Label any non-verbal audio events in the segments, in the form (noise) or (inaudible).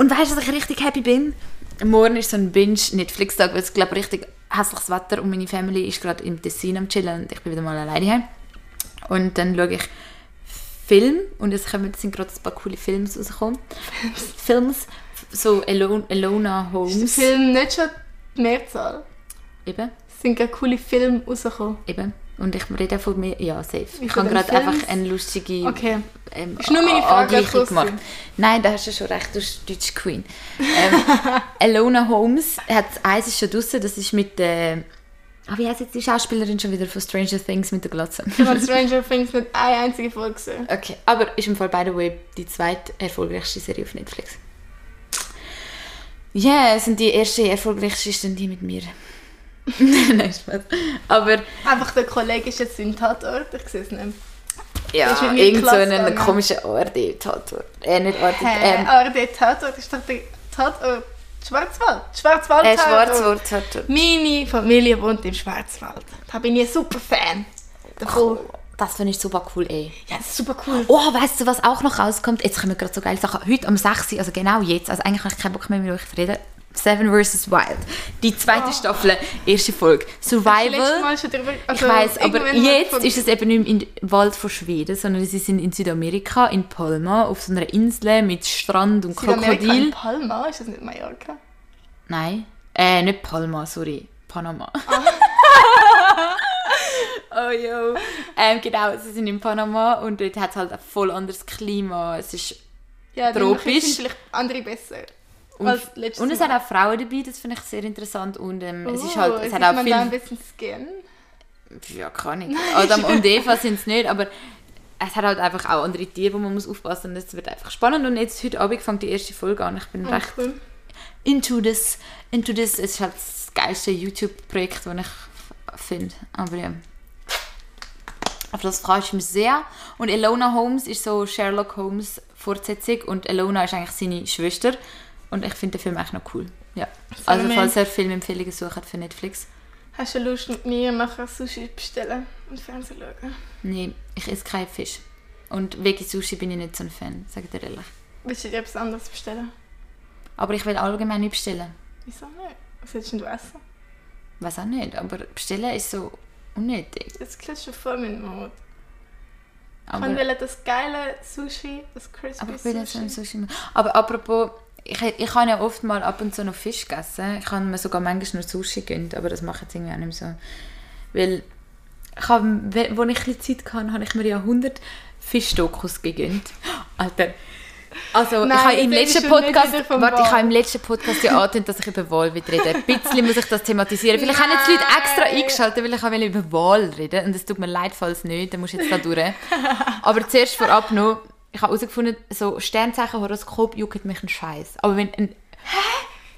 Und weißt du, dass ich richtig happy bin? Morgen ist so ein Binge-Netflix-Tag, weil es, glaube ich, richtig hässliches Wetter und meine Family ist gerade im Tessin am Chillen und ich bin wieder mal alleine heim. Und dann schaue ich Film und es kommen, sind gerade ein paar coole Filme rausgekommen. (laughs) Films, so Elona, Elona Ist der Holmes. Film nicht schon die Mehrzahl? Eben, Es sind gerade coole Filme rausgekommen. eben. Und ich rede von mir, ja, safe. Wie Ich habe gerade einfach eine lustige Okay. ähm, Ist nur meine Frage, Angleichung gemacht. Nein, da hast du schon recht, du bist Deutsch Queen. Ähm, (laughs) Elona Holmes, hat eins ist schon draussen, das ist mit der... Ah, wie heißt jetzt die Schauspielerin schon wieder von Stranger Things mit der Glatze? Ich habe Stranger Things nicht eine einzige Folge gesehen. Okay, aber ist im Fall, by the way, die zweite erfolgreichste Serie auf Netflix. Ja, yeah, sind die erste erfolgreichste ist dann die mit mir. (laughs) Nein, Spaß. Aber Einfach der Kollege ist jetzt im Tatort, ich sehe es nicht. ja, mit mir irgend so einen komischen ARD-Tatort. Äh, nicht ARD, ähm, aber der Tatort ist doch der Tatort Schwarzwald. Schwarzwald äh, Tatort. Schwarzwald-Tatort. Meine Familie wohnt im Schwarzwald. Da bin ich ein super Fan. Davon. Das finde ich super cool, ey. Ja, das ist super cool. Oh, weißt du, was auch noch rauskommt? Jetzt kommen gerade so geile Sachen. Heute am 6. also genau jetzt, also eigentlich habe ich keinen Bock mehr mit euch zu reden. Seven vs. Wild. Die zweite Staffel, erste Folge. Survival. Mal schon drüber, Ich also weiß, aber jetzt ist es eben nicht im Wald von Schweden, sondern sie sind in Südamerika, in Palma, auf so einer Insel mit Strand und Südamerika in Krokodil. Palma, ist das nicht Mallorca? Nein, äh, nicht Palma, sorry, Panama. (laughs) oh jo. Ähm, genau, sie sind in Panama und dort hat es halt ein voll anderes Klima. Es ist Ja, Tropisch. sind vielleicht andere besser. Und, und es hat auch Frauen dabei, das finde ich sehr interessant und ähm, es ist Oh, halt, es sieht hat auch man viel da ein bisschen Skin? Ja, kann ich. Adam und Eva sind es nicht, aber es hat halt einfach auch andere Tiere, wo man muss aufpassen und es wird einfach spannend und jetzt heute Abend fängt die erste Folge an. Ich bin Ah, recht cool. into this, into this. Es ist halt das geilste YouTube-Projekt, das ich finde. Aber ja. Auf das freue ich mich sehr. Und Elona Holmes ist so Sherlock Holmes Fortsetzung und Elona ist eigentlich seine Schwester. Und ich finde den Film eigentlich noch cool. Ja. Also falls ihr Filmempfehlungen sucht für Netflix. Hast du Lust mit mir nachher Sushi bestellen und Fernsehen schauen? Nee, ich esse keinen Fisch. Und Veggie Sushi bin ich nicht so ein Fan, sage ich dir ehrlich. Willst du dir etwas anderes bestellen? Aber ich will allgemein nicht bestellen. Wieso nicht? Was willst du essen? Weiß auch nicht, aber bestellen ist so unnötig. Jetzt kriegst du voll mit Mut. Aber, Ich will das geile Sushi, das crispy aber ich will Sushi. Sushi. Aber apropos, ich, ich habe ja oft mal ab und zu noch Fisch gegessen. Ich habe mir sogar manchmal nur Sushi gegönnt, aber das mache ich jetzt irgendwie auch nicht mehr so. Weil, ich habe, wo ich ein Zeit hatte, habe ich mir ja 100 Fischdokus gegönnt. (laughs) Alter. Also, Nein, ich habe im letzten Podcast, warte, ich habe im letzten Podcast ja angetönt, dass ich über Wahl reden. Ein bisschen muss ich das thematisieren. Vielleicht haben jetzt die Leute extra Nein. eingeschaltet, weil ich auch über Wahl reden und es tut mir leid, falls nicht, dann musst du jetzt da durch. Aber zuerst vorab noch, ich habe herausgefunden, so Sternzeichen, Horoskop juckt mich ein Scheiß. Aber wenn, ein,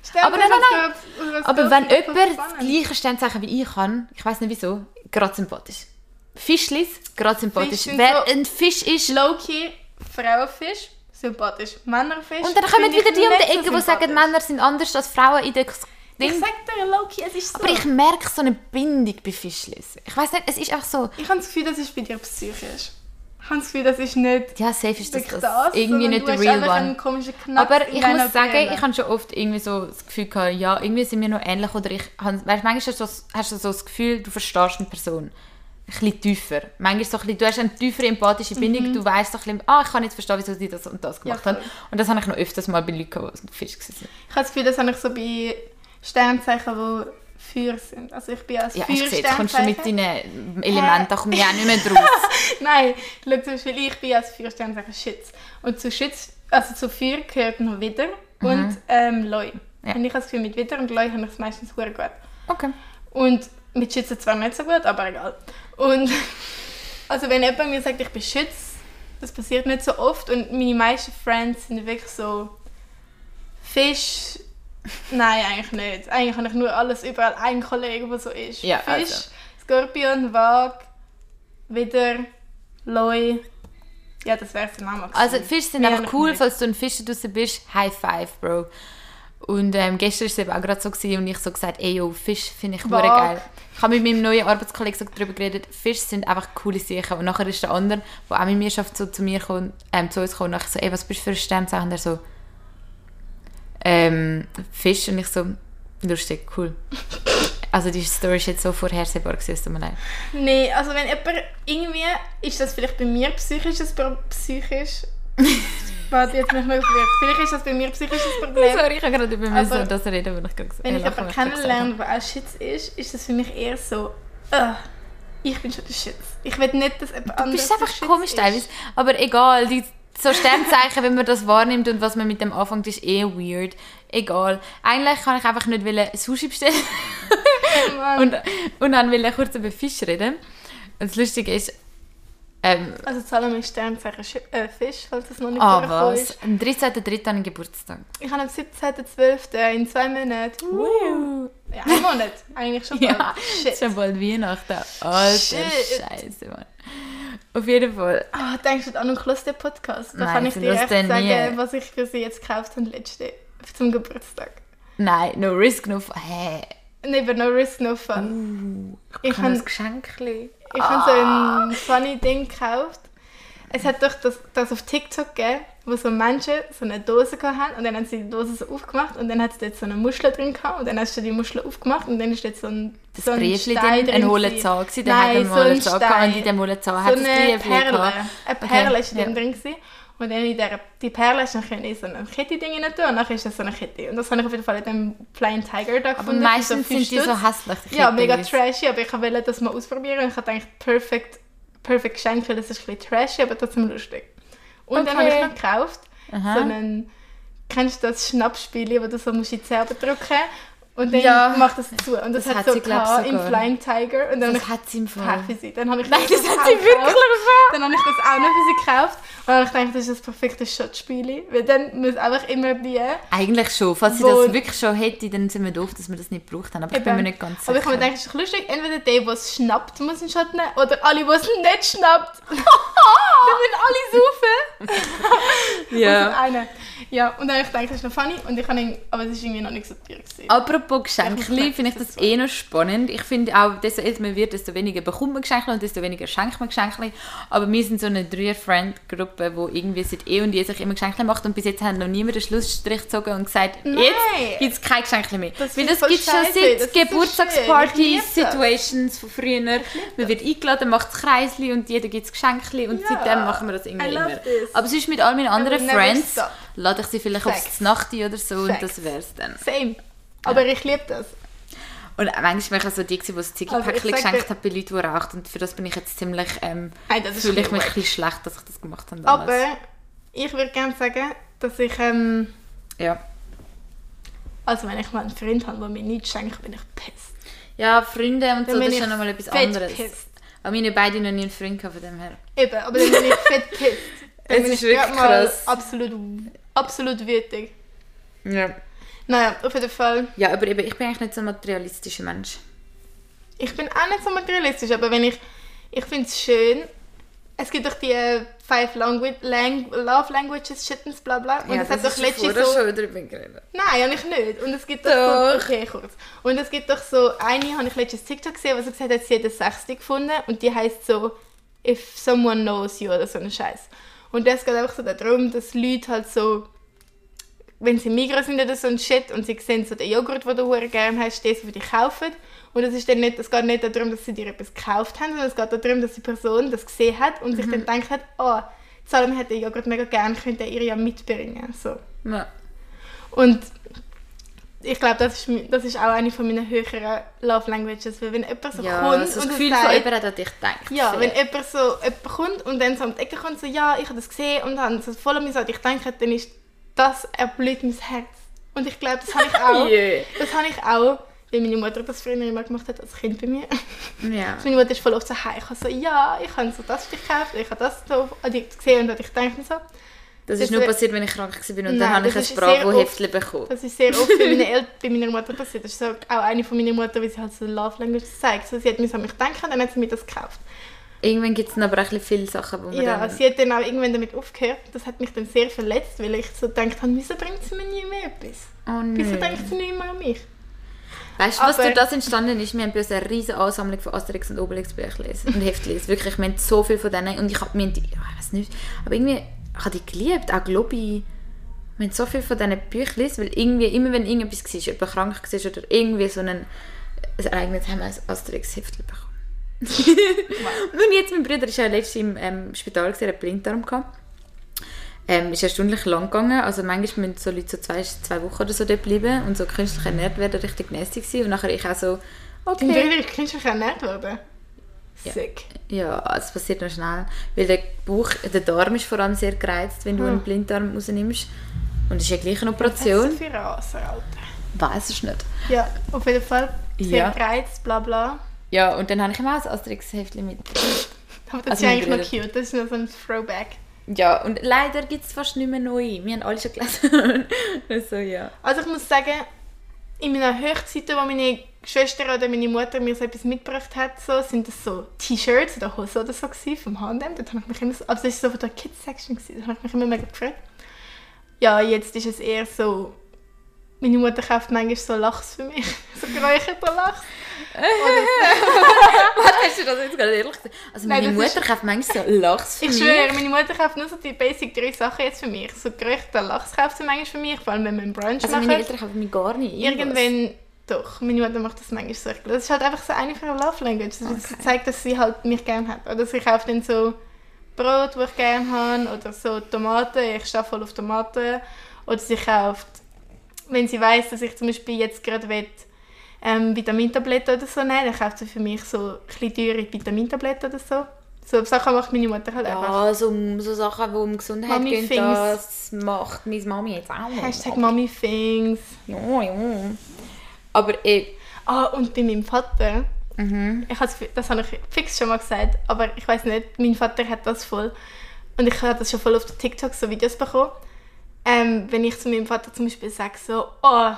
Stern Aber nein, nein, nein. aber wenn jemand das gleiche Sternzeichen wie ich kann, ich weiß nicht wieso, gerade sympathisch. Fischlis, gerade sympathisch. Fisch Wer so- ein Fisch ist, Loki, Frauenfisch, sympathisch. Männerfisch. und dann kommen ich wieder die um die Ecke, die sagen. Männer sind anders als Frauen in der Ich Ding. sag dir, Loki, es ist so. Aber ich merke so eine Bindung bei Fischlis. Ich weiß nicht, es ist einfach so, Ich habe das Gefühl, das ist bei dir psychisch. Ich habe das Gefühl, das ist nicht ja, safe ist das, das, das, irgendwie nicht der real one. Aber ich muss sagen, ich habe schon oft irgendwie so das Gefühl gehabt, ja, irgendwie sind wir noch ähnlich oder ich weißt, manchmal hast du, so, hast du so das Gefühl, du verstehst eine Person ein bisschen tiefer. Manchmal so ein bisschen, du hast eine tiefere empathische Bindung, du weißt so ein bisschen, ah, ich kann jetzt verstehen, wieso sie das und das gemacht Mhm. Ja, haben. Und das habe ich noch öfters mal bei Leuten, die Fisch waren. Ich habe das Gefühl, das habe ich so bei Sternzeichen, die Feuer sind. Also ich bin als Ja, ich sehe, jetzt kommst du mit Feuersternzeichen. deinen Elementen, da komme ich auch nicht mehr draus. (laughs) Nein, schau zum Beispiel, ich bin als Feuersternzeichen Schütz. Und zu Schütz, also zu Feuer gehört noch Widder und ähm, Leu. Mhm. Ja. Und ich habe das Gefühl, mit Widder und Leu habe ich es meistens sehr gut. Okay. Und mit Schützen zwar nicht so gut, aber egal. Und (laughs) also wenn jemand mir sagt, ich bin Schütz, das passiert nicht so oft und meine meisten Friends sind wirklich so Fisch. (laughs) Nein, eigentlich nicht. Eigentlich habe ich nur alles überall einen Kollegen, der so ist. Ja, Fisch, also. Skorpion, Waag, Widder, Leu. Ja, das wäre der Name. Also. Fische sind Mehr einfach cool, nicht. falls du ein Fisch draußen bist. High five, Bro. Und ähm, gestern war es eben auch gerade so gewesen und ich so gesagt, ey yo, Fisch finde ich hure geil. Ich habe mit meinem neuen Arbeitskollegen so darüber geredet, Fische sind einfach coole Sachen. Und nachher ist der andere, der auch mit mir schafft, so zu mir kommt, ähm, zu uns kommt und ich so, ey, was bist du für ein Sternzeichen? Und er so, ähm, Fisch und ich so, lustig, cool. Also die Story ist jetzt so vorhersehbar gewesen, es tut mir leid. Nee, also wenn jemand irgendwie, ist das vielleicht bei mir psychisches Pro psychisch. (laughs) Warte, jetzt mich mal verwirrt. Vielleicht ist das bei mir psychisches Problem. Sorry, ich habe gerade über Aber müssen das reden, weil ich gerade gesagt Wenn ich jemanden kennenlerne, der auch Schütz ist, ist das für mich eher so, uh, ich bin schon der Schütz. Ich will nicht, dass jemand Du anderes bist einfach komisch teilweise. Aber egal, die, so Sternzeichen, (laughs) wenn man das wahrnimmt und was man mit dem anfängt, ist eh weird. Egal. Eigentlich kann ich einfach nicht wollen Sushi bestellen (laughs) und, und dann will ich kurz über Fisch reden. Und das Lustige ist, ähm, Also Salome ist Sternzeichen äh, Fisch, falls das noch nicht ah was, ist. am 13.03. habe ich Geburtstag. Ich habe am 17.12. in zwei Monaten. Wow. Ja, ein Monat. Eigentlich schon (laughs) Ja, bald. es Shit. schon bald Weihnachten. Alter Shit. Scheiße, Mann. Auf jeden Fall. Ah, denkst du an einen Kloster Podcast? Da Nein, kann ich dir echt sagen, nie. was ich für sie jetzt gekauft habe letzte zum Geburtstag. Nein, no risk, no fun. Hä? Never no risk, no fun. Ich Ich han- ein Geschenkli. Ich habe so ein funny Ding gekauft. Es hat doch das, das auf TikTok gegeben, wo so Menschen so eine Dose haben und dann haben sie die Dose so aufgemacht und dann hat es dort so eine Muschel drin gehabt und dann hast du die Muschel aufgemacht und dann ist dort so ein, Das so ein Briefli Stein drin, ein hohler. Zahn gewesen, der hat einen so hohlen ein Zahn gehabt und in dem hohlen Zahn so hat es ein eine Briefli Perle. gehabt. Eine Perle Okay, ist ja. drin gewesen. und dann in der, die Perle ist dann in so eine Kette-Ding rein tun und dann ist das so eine Kette. Und das habe ich auf jeden Fall in dem Flying Tiger da Aber gefunden. für meistens fünf sind die so hässlich. die Ja, mega trashy, aber ich wollte das mal ausprobieren und ich habe gedacht, perfekt, perfekt Geschenk, weil das ist ein bisschen trashy, aber trotzdem lustig. Und dann habe Okay. ich noch gekauft, Aha. so einen, kennst du das Schnappspiel, wo du so musst in die Zerbe drücken und dann Ja. macht das zu. Und das, Das hat hat so sie, im. Flying Tiger und dann Das hat sie im Fall. Für sie. Dann habe ich Nein, das auch hat sie gekauft. wirklich Dann habe ich das auch noch für sie gekauft und dann habe ich gedacht, das ist das perfekte Shotspiel, weil dann muss einfach immer die... Eigentlich schon. Falls sie das wirklich schon hätte, dann sind wir doof, dass wir das nicht gebraucht haben. Aber ich bin mir Eben. nicht ganz sicher. Aber ich habe mir gedacht, es ist lustig, entweder der, der es schnappt, muss einen Shot nehmen, oder alle, die es nicht schnappt. (laughs) (laughs) dann müssen alle saufen. Und ja. (laughs) einer. Ja, und dann habe ich gedacht, das ist noch funny, und ich habe ihn, aber es ist irgendwie noch nicht so teuer gewesen. Apropos merken, finde ich das eh noch spannend. Ich finde auch, desto älter man wird, desto weniger bekommt man Geschenke und desto weniger schenkt man Geschenke. Aber wir sind so eine Dreier-Friend-Gruppe, die irgendwie seit eh und je sich immer Geschenke macht und bis jetzt hat noch niemand den Schlussstrich gezogen und gesagt, Nein. jetzt gibt es keine Geschenke mehr. Das Weil das gibt schon scheiße. Das seit ist so schön. Ich liebe Geburtstagspartys, das. Situations von früher. Man wird eingeladen, macht das Kreisli und jeder gibt das Geschenke und Ja. seitdem machen wir das irgendwie immer. this. Aber sonst mit all meinen anderen Friends stop. Lade ich sie vielleicht Facts. aufs Nachti oder so und Facts. das wär's dann. Same. Aber ich liebe das. Und manchmal war ich so die, die das Also Ziggy-Päckchen sag geschenkt hat bei Leuten, die rauchen. Und für das bin ich jetzt ziemlich, ähm, Nein, fühle ich mich ein bisschen schlecht, dass ich das gemacht habe damals. Aber ich würde gerne sagen, dass ich, ähm, ja. also wenn ich mal einen Freund habe, der mir nichts schenkt, bin ich pissed. ja, Freunde und Dann so, das ist schon nochmal etwas anderes. pissed. Aber wir haben beide noch nie einen Freund gehabt von dem her. Eben, aber dann bin ich fett. (laughs) Dann Es ist wirklich krass. absolut, absolut wütig. Ja. Naja, auf jeden Fall. Ja, aber eben, ich bin eigentlich nicht so ein materialistischer Mensch. Ich bin auch nicht so materialistisch, aber wenn ich, ich finde es schön, es gibt doch die äh, Five Language, Lang Love Languages, Shittens, bla bla. Und es hat doch letztens so... schon drüber geredet. Nein, habe ich nicht. Und es gibt doch, Doch. so... Okay, kurz. Und es gibt doch so... Eine habe ich letztens TikTok gesehen, wo sie gesagt hat, sie hat eine Sechste gefunden und die heißt so «If someone knows you» oder so ein Scheiß. Und das geht einfach so darum, dass Leute halt so... Wenn sie Migros sind oder so ein Shit und sie sehen so den Joghurt, den du gerne hast, das, was die kaufen. Und es, ist dann nicht, es geht nicht darum, dass sie dir etwas gekauft haben, sondern es geht darum, dass die Person das gesehen hat und sich dann denkt hat, oh, Salome hat den Joghurt mega gern, könnte er ihr ja mitbringen. So. Ja. Und ich glaube, das ist, das ist auch eine von meinen höheren Love Languages, weil wenn jemand so Ja, kommt so das und Gefühl sagt, von hat an dich gedacht. ja, wenn jemand so jemand kommt und dann so um die Ecke kommt, so, ja, ich habe das gesehen und dann so voll an mich so, ich denke, dann ist das erblüht mein Herz. Und ich glaube, das habe ich (laughs) auch. Yeah. Das habe ich auch, weil meine Mutter das früher immer gemacht hat als Kind bei mir. Ja. (laughs) Meine Mutter ist voll oft so heim. Ich habe so, ja, ich habe so das für dich gekauft, ich habe das so an dich gesehen und ich denke so. Das Das ist nur passiert, wenn ich krank war und dann Nein, habe ich ein Bravo-Heftchen bekommen. Das ist sehr oft bei, meinen (laughs) El bei meiner Mutter passiert. Das ist auch eine von meiner Mutter, wie sie halt so Love Language zeigt. So, sie hat mir an mich denken, dann hat sie mir das gekauft. Irgendwann gibt es dann aber auch viele Sachen, wo man Ja, dann... sie hat dann auch irgendwann damit aufgehört. Das hat mich dann sehr verletzt, weil ich so gedacht habe, wieso bringt sie mir nie mehr etwas? Oh Wieso denkt sie nicht mehr an mich? Weißt du, was durch das entstanden ist? Wir haben bei uns eine riesige Ansammlung von Asterix und Obelix Büchern und Heftchen. Wirklich, wir haben so viel von denen und ich habe mir die, ich weiß nicht, aber irgendwie, ich habe die geliebt, auch Globi. Wir haben so viel von diesen Büchern gelesen, weil irgendwie, immer wenn irgendetwas war, jemand krank war oder irgendwie so ein, ein Ereignis, haben wir ein Asterix-Heftchen bekommen. (laughs) Und jetzt, mein Bruder ist ja letztens im ähm, Spital, gewesen, er hat Blinddarm gehabt. Ähm, ist erstaunlich lang gegangen, also manchmal müssen so Leute so zwei, zwei Wochen oder so dort bleiben und so künstlich ernährt werden, richtig nasty gewesen. Und nachher ich auch so, Okay. okay. Wirklich künstlich ernährt worden? Ja. Sick. Ja, es passiert noch schnell. Weil der Bauch, der Darm ist vor allem sehr gereizt, wenn du Hm. einen Blinddarm rausnimmst. Und es ist ja gleich eine Was Operation. das für Rasse, Alter? Weiß es nicht. Ja, auf jeden Fall. Sehr Ja. gereizt, bla bla. Ja, und dann habe ich ihm auch ein Asterix-Heftchen mit. Aber das Also ist eigentlich noch cute. Das ist noch so ein Throwback. Ja, und leider gibt es fast nicht mehr neu. Wir haben alle schon gelesen. (laughs) also ja. Also ich muss sagen, in meiner Hochzeiten, wo meine Schwester oder meine Mutter mir so etwas mitgebracht hat, so, sind das so T-Shirts oder Hosen oder so gewesen, vom H&M. Dort habe ich mich immer so, also das war so von der Kids-Section, da habe ich mich immer mega gefreut. Ja, jetzt ist es eher so, meine Mutter kauft manchmal so Lachs für mich, (laughs) so geräucherter Lachs. (laughs) Hast du das jetzt gerade ehrlich gesagt? Also Nein, meine ist- Mutter kauft manchmal so Lachs für Ich mich. schwöre, meine Mutter kauft nur so die basic drei Sachen jetzt für mich. So geräucherter Lachs kauft sie manchmal für mich, vor allem wenn wir einen Brunch Also machen. meine Eltern kaufen mir gar nicht irgendwas. Irgendwann, doch, meine Mutter macht das manchmal so. Ich Das ist halt einfach so eine von ihrer Love Language. Das Okay. zeigt, dass sie halt mich gerne hat. Oder sie kauft dann so Brot, das ich gerne habe, oder so Tomaten, ich stehe voll auf Tomaten. Oder sie kauft, wenn sie weiß, dass ich zum Beispiel jetzt gerade will, ähm, Vitamintabletten oder so nehmen, dann kauft sie für mich so ein teure Vitamintabletten oder so. So Sachen macht meine Mutter halt einfach. Ja, so, so Sachen, die um Gesundheit Mami gehen, Things. das macht meine Mami jetzt auch noch. Hashtag Mommy Things. Ja, ja. Aber eh, Ah, und bei meinem Vater, mhm. ich has, das habe ich fix schon mal gesagt, aber ich weiß nicht, mein Vater hat das voll. Und ich habe das schon voll auf TikTok so Videos bekommen. Ähm, wenn ich zu meinem Vater zum Beispiel sage, so, oh,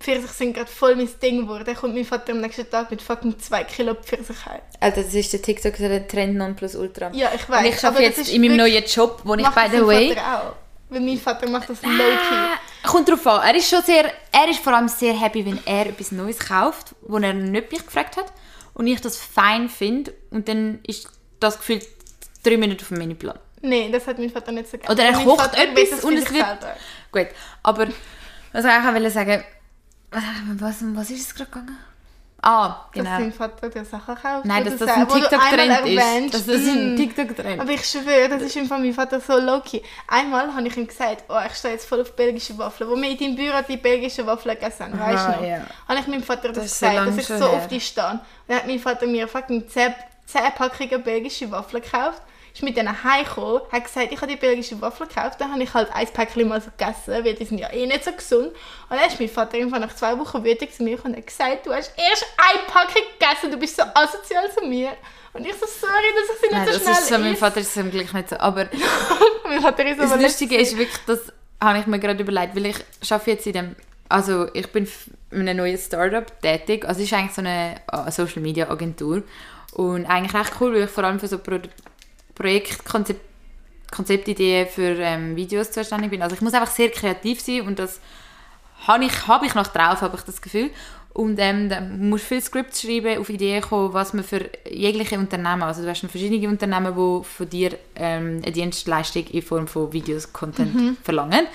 Pfirsiche sind gerade voll mein Ding geworden, dann kommt mein Vater am nächsten Tag mit fucking 2 Kilo Pfirsich heim. also das ist der TikTok der Trend Nonplusultra. Ja, ich weiß. Und ich arbeite jetzt in meinem neuen Job, wo ich, by the way... Vater auch. Weil mein Vater macht das low-key. Ah, kommt drauf an. Er ist schon sehr, er ist vor allem sehr happy, wenn er etwas Neues kauft, wo er nicht mich gefragt hat und ich das fein finde und dann ist das Gefühl drei Minuten auf dem Menüplan. Nein, das hat mein Vater nicht so gerne. Oder er Mein kocht Vater etwas und es wird- selber. Gut, aber was ich auch wollte sagen, was, was ist es gerade gegangen? Ah, Dass genau. dein Vater dir Sachen kauft. Nein, dass das ein TikTok-Trend ist. erwähnst, Dass das ein mm. TikTok-Trend Aber ich schwöre, das ist im Fall mein Vater so low-key. Einmal habe ich ihm gesagt, oh, ich stehe jetzt voll auf belgische Waffeln. Wo wir in deinem Büro die belgischen Waffeln gegessen haben, weißt du noch? ja. Habe ich meinem Vater das, Das so gesagt, dass ich so her. auf die stehe. Und dann hat mein Vater mir fucking 10, 10 Packungen belgische Waffeln gekauft. Ist mit denen heimgekommen, hat gesagt, ich habe die belgische Waffeln gekauft. Dann habe ich halt ein Päckchen mal so gegessen, weil die sind ja eh nicht so gesund. Und dann ist mein Vater irgendwann nach zwei Wochen wütend zu mir und hat gesagt, du hast erst ein Packung gegessen, du bist so asozial zu mir. Und ich so, sorry, dass ich sie nicht Nein, so das schnell ist so, mein. Vater ist zum Glück nicht so. Aber (laughs) mein Vater ist das aber Lustige nicht ist wirklich, das habe ich mir gerade überlegt, weil ich arbeite jetzt in dem, also ich bin in einem neuen Startup tätig, also es ist eigentlich so eine äh, Social Media Agentur und eigentlich recht cool, weil ich vor allem für so Pro Projektkonzept Konzeptideen für ähm, Videos zuständig bin. Also ich muss einfach sehr kreativ sein und das habe ich, habe ich noch drauf, habe ich das Gefühl. Und ähm, dann musst du viel Skripts schreiben, auf Ideen kommen, was man für jegliche Unternehmen, also du hast verschiedene Unternehmen, die von dir ähm, eine Dienstleistung in Form von Videos, Content verlangen.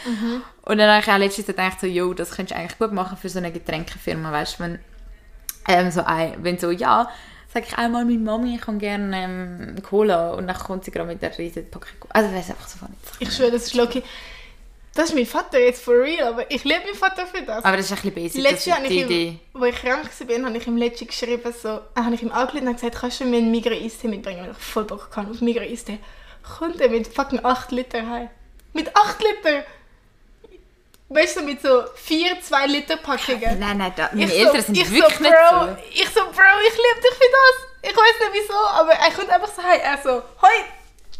Und dann habe ich auch letztens gedacht, so, yo, das könntest du eigentlich gut machen für so eine Getränkefirma, weißt du, wenn, ähm, so ein, wenn so, ja, sage ich einmal meiner Mami, ich kann gerne ähm, Cola und dann kommt sie gerade mit der riesen Packung. Also das ist einfach so funny. Ich schwöre, das ist low-key. Das ist mein Vater jetzt for real, aber ich liebe meinen Vater für das. Aber das ist ein bisschen basic, das Letztes Jahr ist die ich Idee. ihm, wo ich krank war, habe ich ihm letztens geschrieben, so, äh, habe ich ihm angerufen und gesagt, kannst du mir einen Migros Eistee mitbringen, weil ich voll Bock kann auf Migros Eistee. Kommt er mit fucking 8 Liter heim. Mit 8 Liter! Weißt du, mit so 4 2 Liter Packungen. Nein, nein, da, meine Ich Eltern so, sind ich wirklich so, nicht Bro, so. Ich so, Bro, ich liebe dich für das. Ich weiß nicht wieso, aber er kommt einfach so heim. Er so, hoi,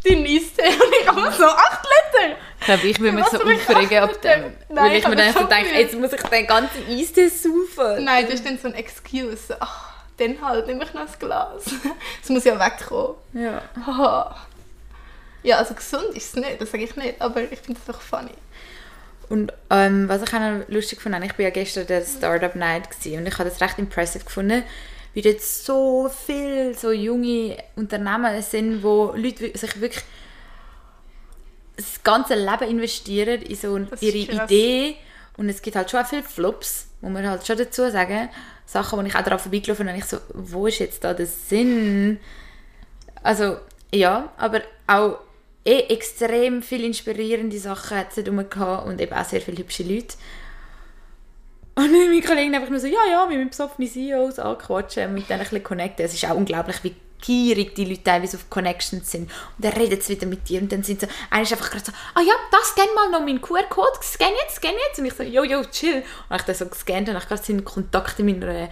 dein Eistee. (laughs) Und ich einfach so, 8 Liter! Ich glaube, ich würde mich so aufregen ab dem. Nein, weil ich ich mir habe dann so denke, jetzt muss ich den ganzen Eistee saufen. Nein, das ist dann so ein Excuse. Ach, dann halt, nehme ich noch ein Glas. (laughs) Es muss ja wegkommen. Ja. (laughs) Ja, also gesund ist es nicht, das sage ich nicht, aber ich finde es doch funny. Und ähm, was ich auch noch lustig fand, ich war ja gestern der Startup Night und ich habe das recht impressive gefunden, wie dort so viele so junge Unternehmen sind, wo Leute sich wirklich das ganze Leben investieren in so Das ihre. Idee und es gibt halt schon auch viele Flops, muss man halt schon dazu sagen. Sachen, wo ich auch daran vorbeigelaufen bin und ich so, wo ist jetzt da der Sinn? Also, ja, aber auch eh extrem viele inspirierende Sachen hat es dort gehabt und eben auch sehr viele hübsche Leute. Und (laughs) meine Kollegen einfach nur so, ja, ja, wir müssen besoffene CEOs anquatschen und mit denen ein bisschen connecten. Es ist auch unglaublich, wie gierig die Leute teilweise auf Connections sind. Und dann redet sie wieder mit dir und dann sind so, einer ist einfach gerade so, ah ja, das scan mal noch meinen QR-Code, scan jetzt, scan jetzt. Und ich so, jo, jo, chill. Und ich dann so gescannt und ich gerade seine Kontakte in meiner,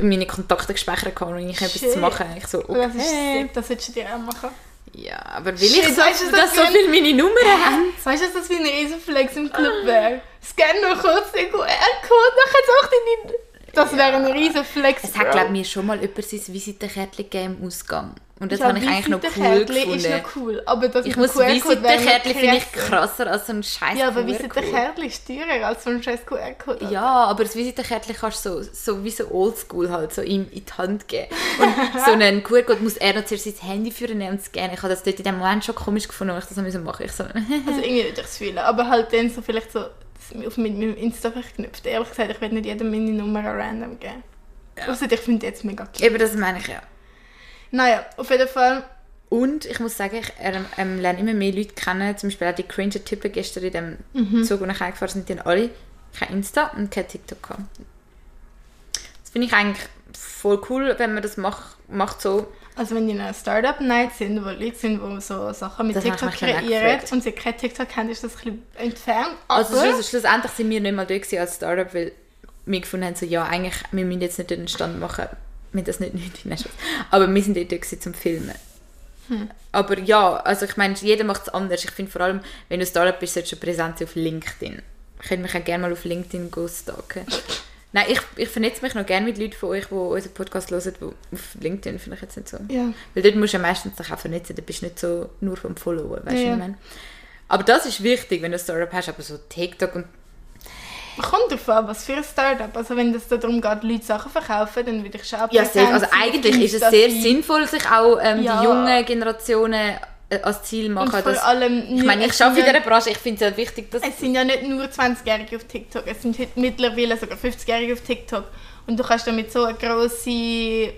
meine Kontakte gespeichert um ich etwas zu machen. Ich so, Und Das, ist, okay. das solltest du dir auch machen. Ja, aber will Shit, ich so, weißt du, dass das so viele meine Nummern haben? Weißt du, dass das wie ein Riesenflex im Club wäre? Scan noch kurz den QR-Code, nachher auch deine... Das wäre ein Riesenflex, Es hat, glaube mir schon mal jemand sein Visitenkärtchen gegeben im Ausgang. Und das Ja, habe ich eigentlich noch cool Visitenkärtchen gefunden. ist noch cool, aber das Ich muss noch Visitenkärtchen finde ich krasser. als so ein scheiß Ja, aber. Visitenkärtchen ist teurer als so ein scheiß QR-Code. Ja, aber das Visitenkärtchen kannst du so, so wie so oldschool halt so ihm in die Hand geben. Und so einen QR-Code muss er noch zuerst sein Handy führen und scannen. Ich habe das dort in dem Moment schon komisch gefunden, als ich das so machen musste. Ich so, (laughs) Also irgendwie würde ich es fühlen, aber halt dann so vielleicht so auf mit meinem Insta geknüpft. Ehrlich gesagt, ich werde nicht jedem meine Nummer random geben. Außer ich finde jetzt mega cute. eben das meine ich ja. Naja, auf jeden Fall, Und ich muss sagen, ich ähm, lerne immer mehr Leute kennen. Zum Beispiel auch die Cringer-Typen gestern in dem Mhm. Zug, wo ich eingefahren sind, die haben alle kein Insta und kein TikTok gehabt. Das finde ich eigentlich voll cool, wenn man das macht, macht so. Also wenn die in einer Startup-Night sind, wo Leute sind, die so Sachen mit Das TikTok kreieren und sie kein TikTok haben, ist das ein bisschen entfernt. Also schluss, schlussendlich sind wir nicht mal dort gewesen als Startup, weil wir gefunden haben, so, ja, eigentlich, wir müssen jetzt nicht den Stand machen, wir das nicht nötig, Spaß. aber wir sind dort gewesen zum Filmen. Hm. Aber ja, also ich meine, jeder macht es anders. Ich finde vor allem, wenn du Startup bist, solltest du präsent sein auf LinkedIn. Ich könnte mich auch gerne mal auf LinkedIn stalken. Nein, ich, ich vernetze mich noch gerne mit Leuten von euch, die unseren Podcast hören, die auf LinkedIn finde ich jetzt nicht so. ja. Weil dort musst du ja meistens dich auch vernetzen, da bist du nicht so nur vom Followen, weißt du, Ja, ich meine? Aber das ist wichtig, wenn du ein Startup hast, aber so TikTok und Kommt drauf an, was für ein Startup. Also wenn es darum geht, Leute Sachen verkaufen, dann würde ich schon Ja, safe. Also eigentlich ist es sehr sinnvoll, sich auch ähm, Ja. die jungen Generationen als Ziel Und machen. vor Dass, allem, ich meine, ich arbeite in dieser Branche, ich finde es halt wichtig, dass... Es sind ja nicht nur 20-Jährige auf TikTok, es sind heute mittlerweile sogar 50-Jährige auf TikTok. Und du kannst damit so eine grosse,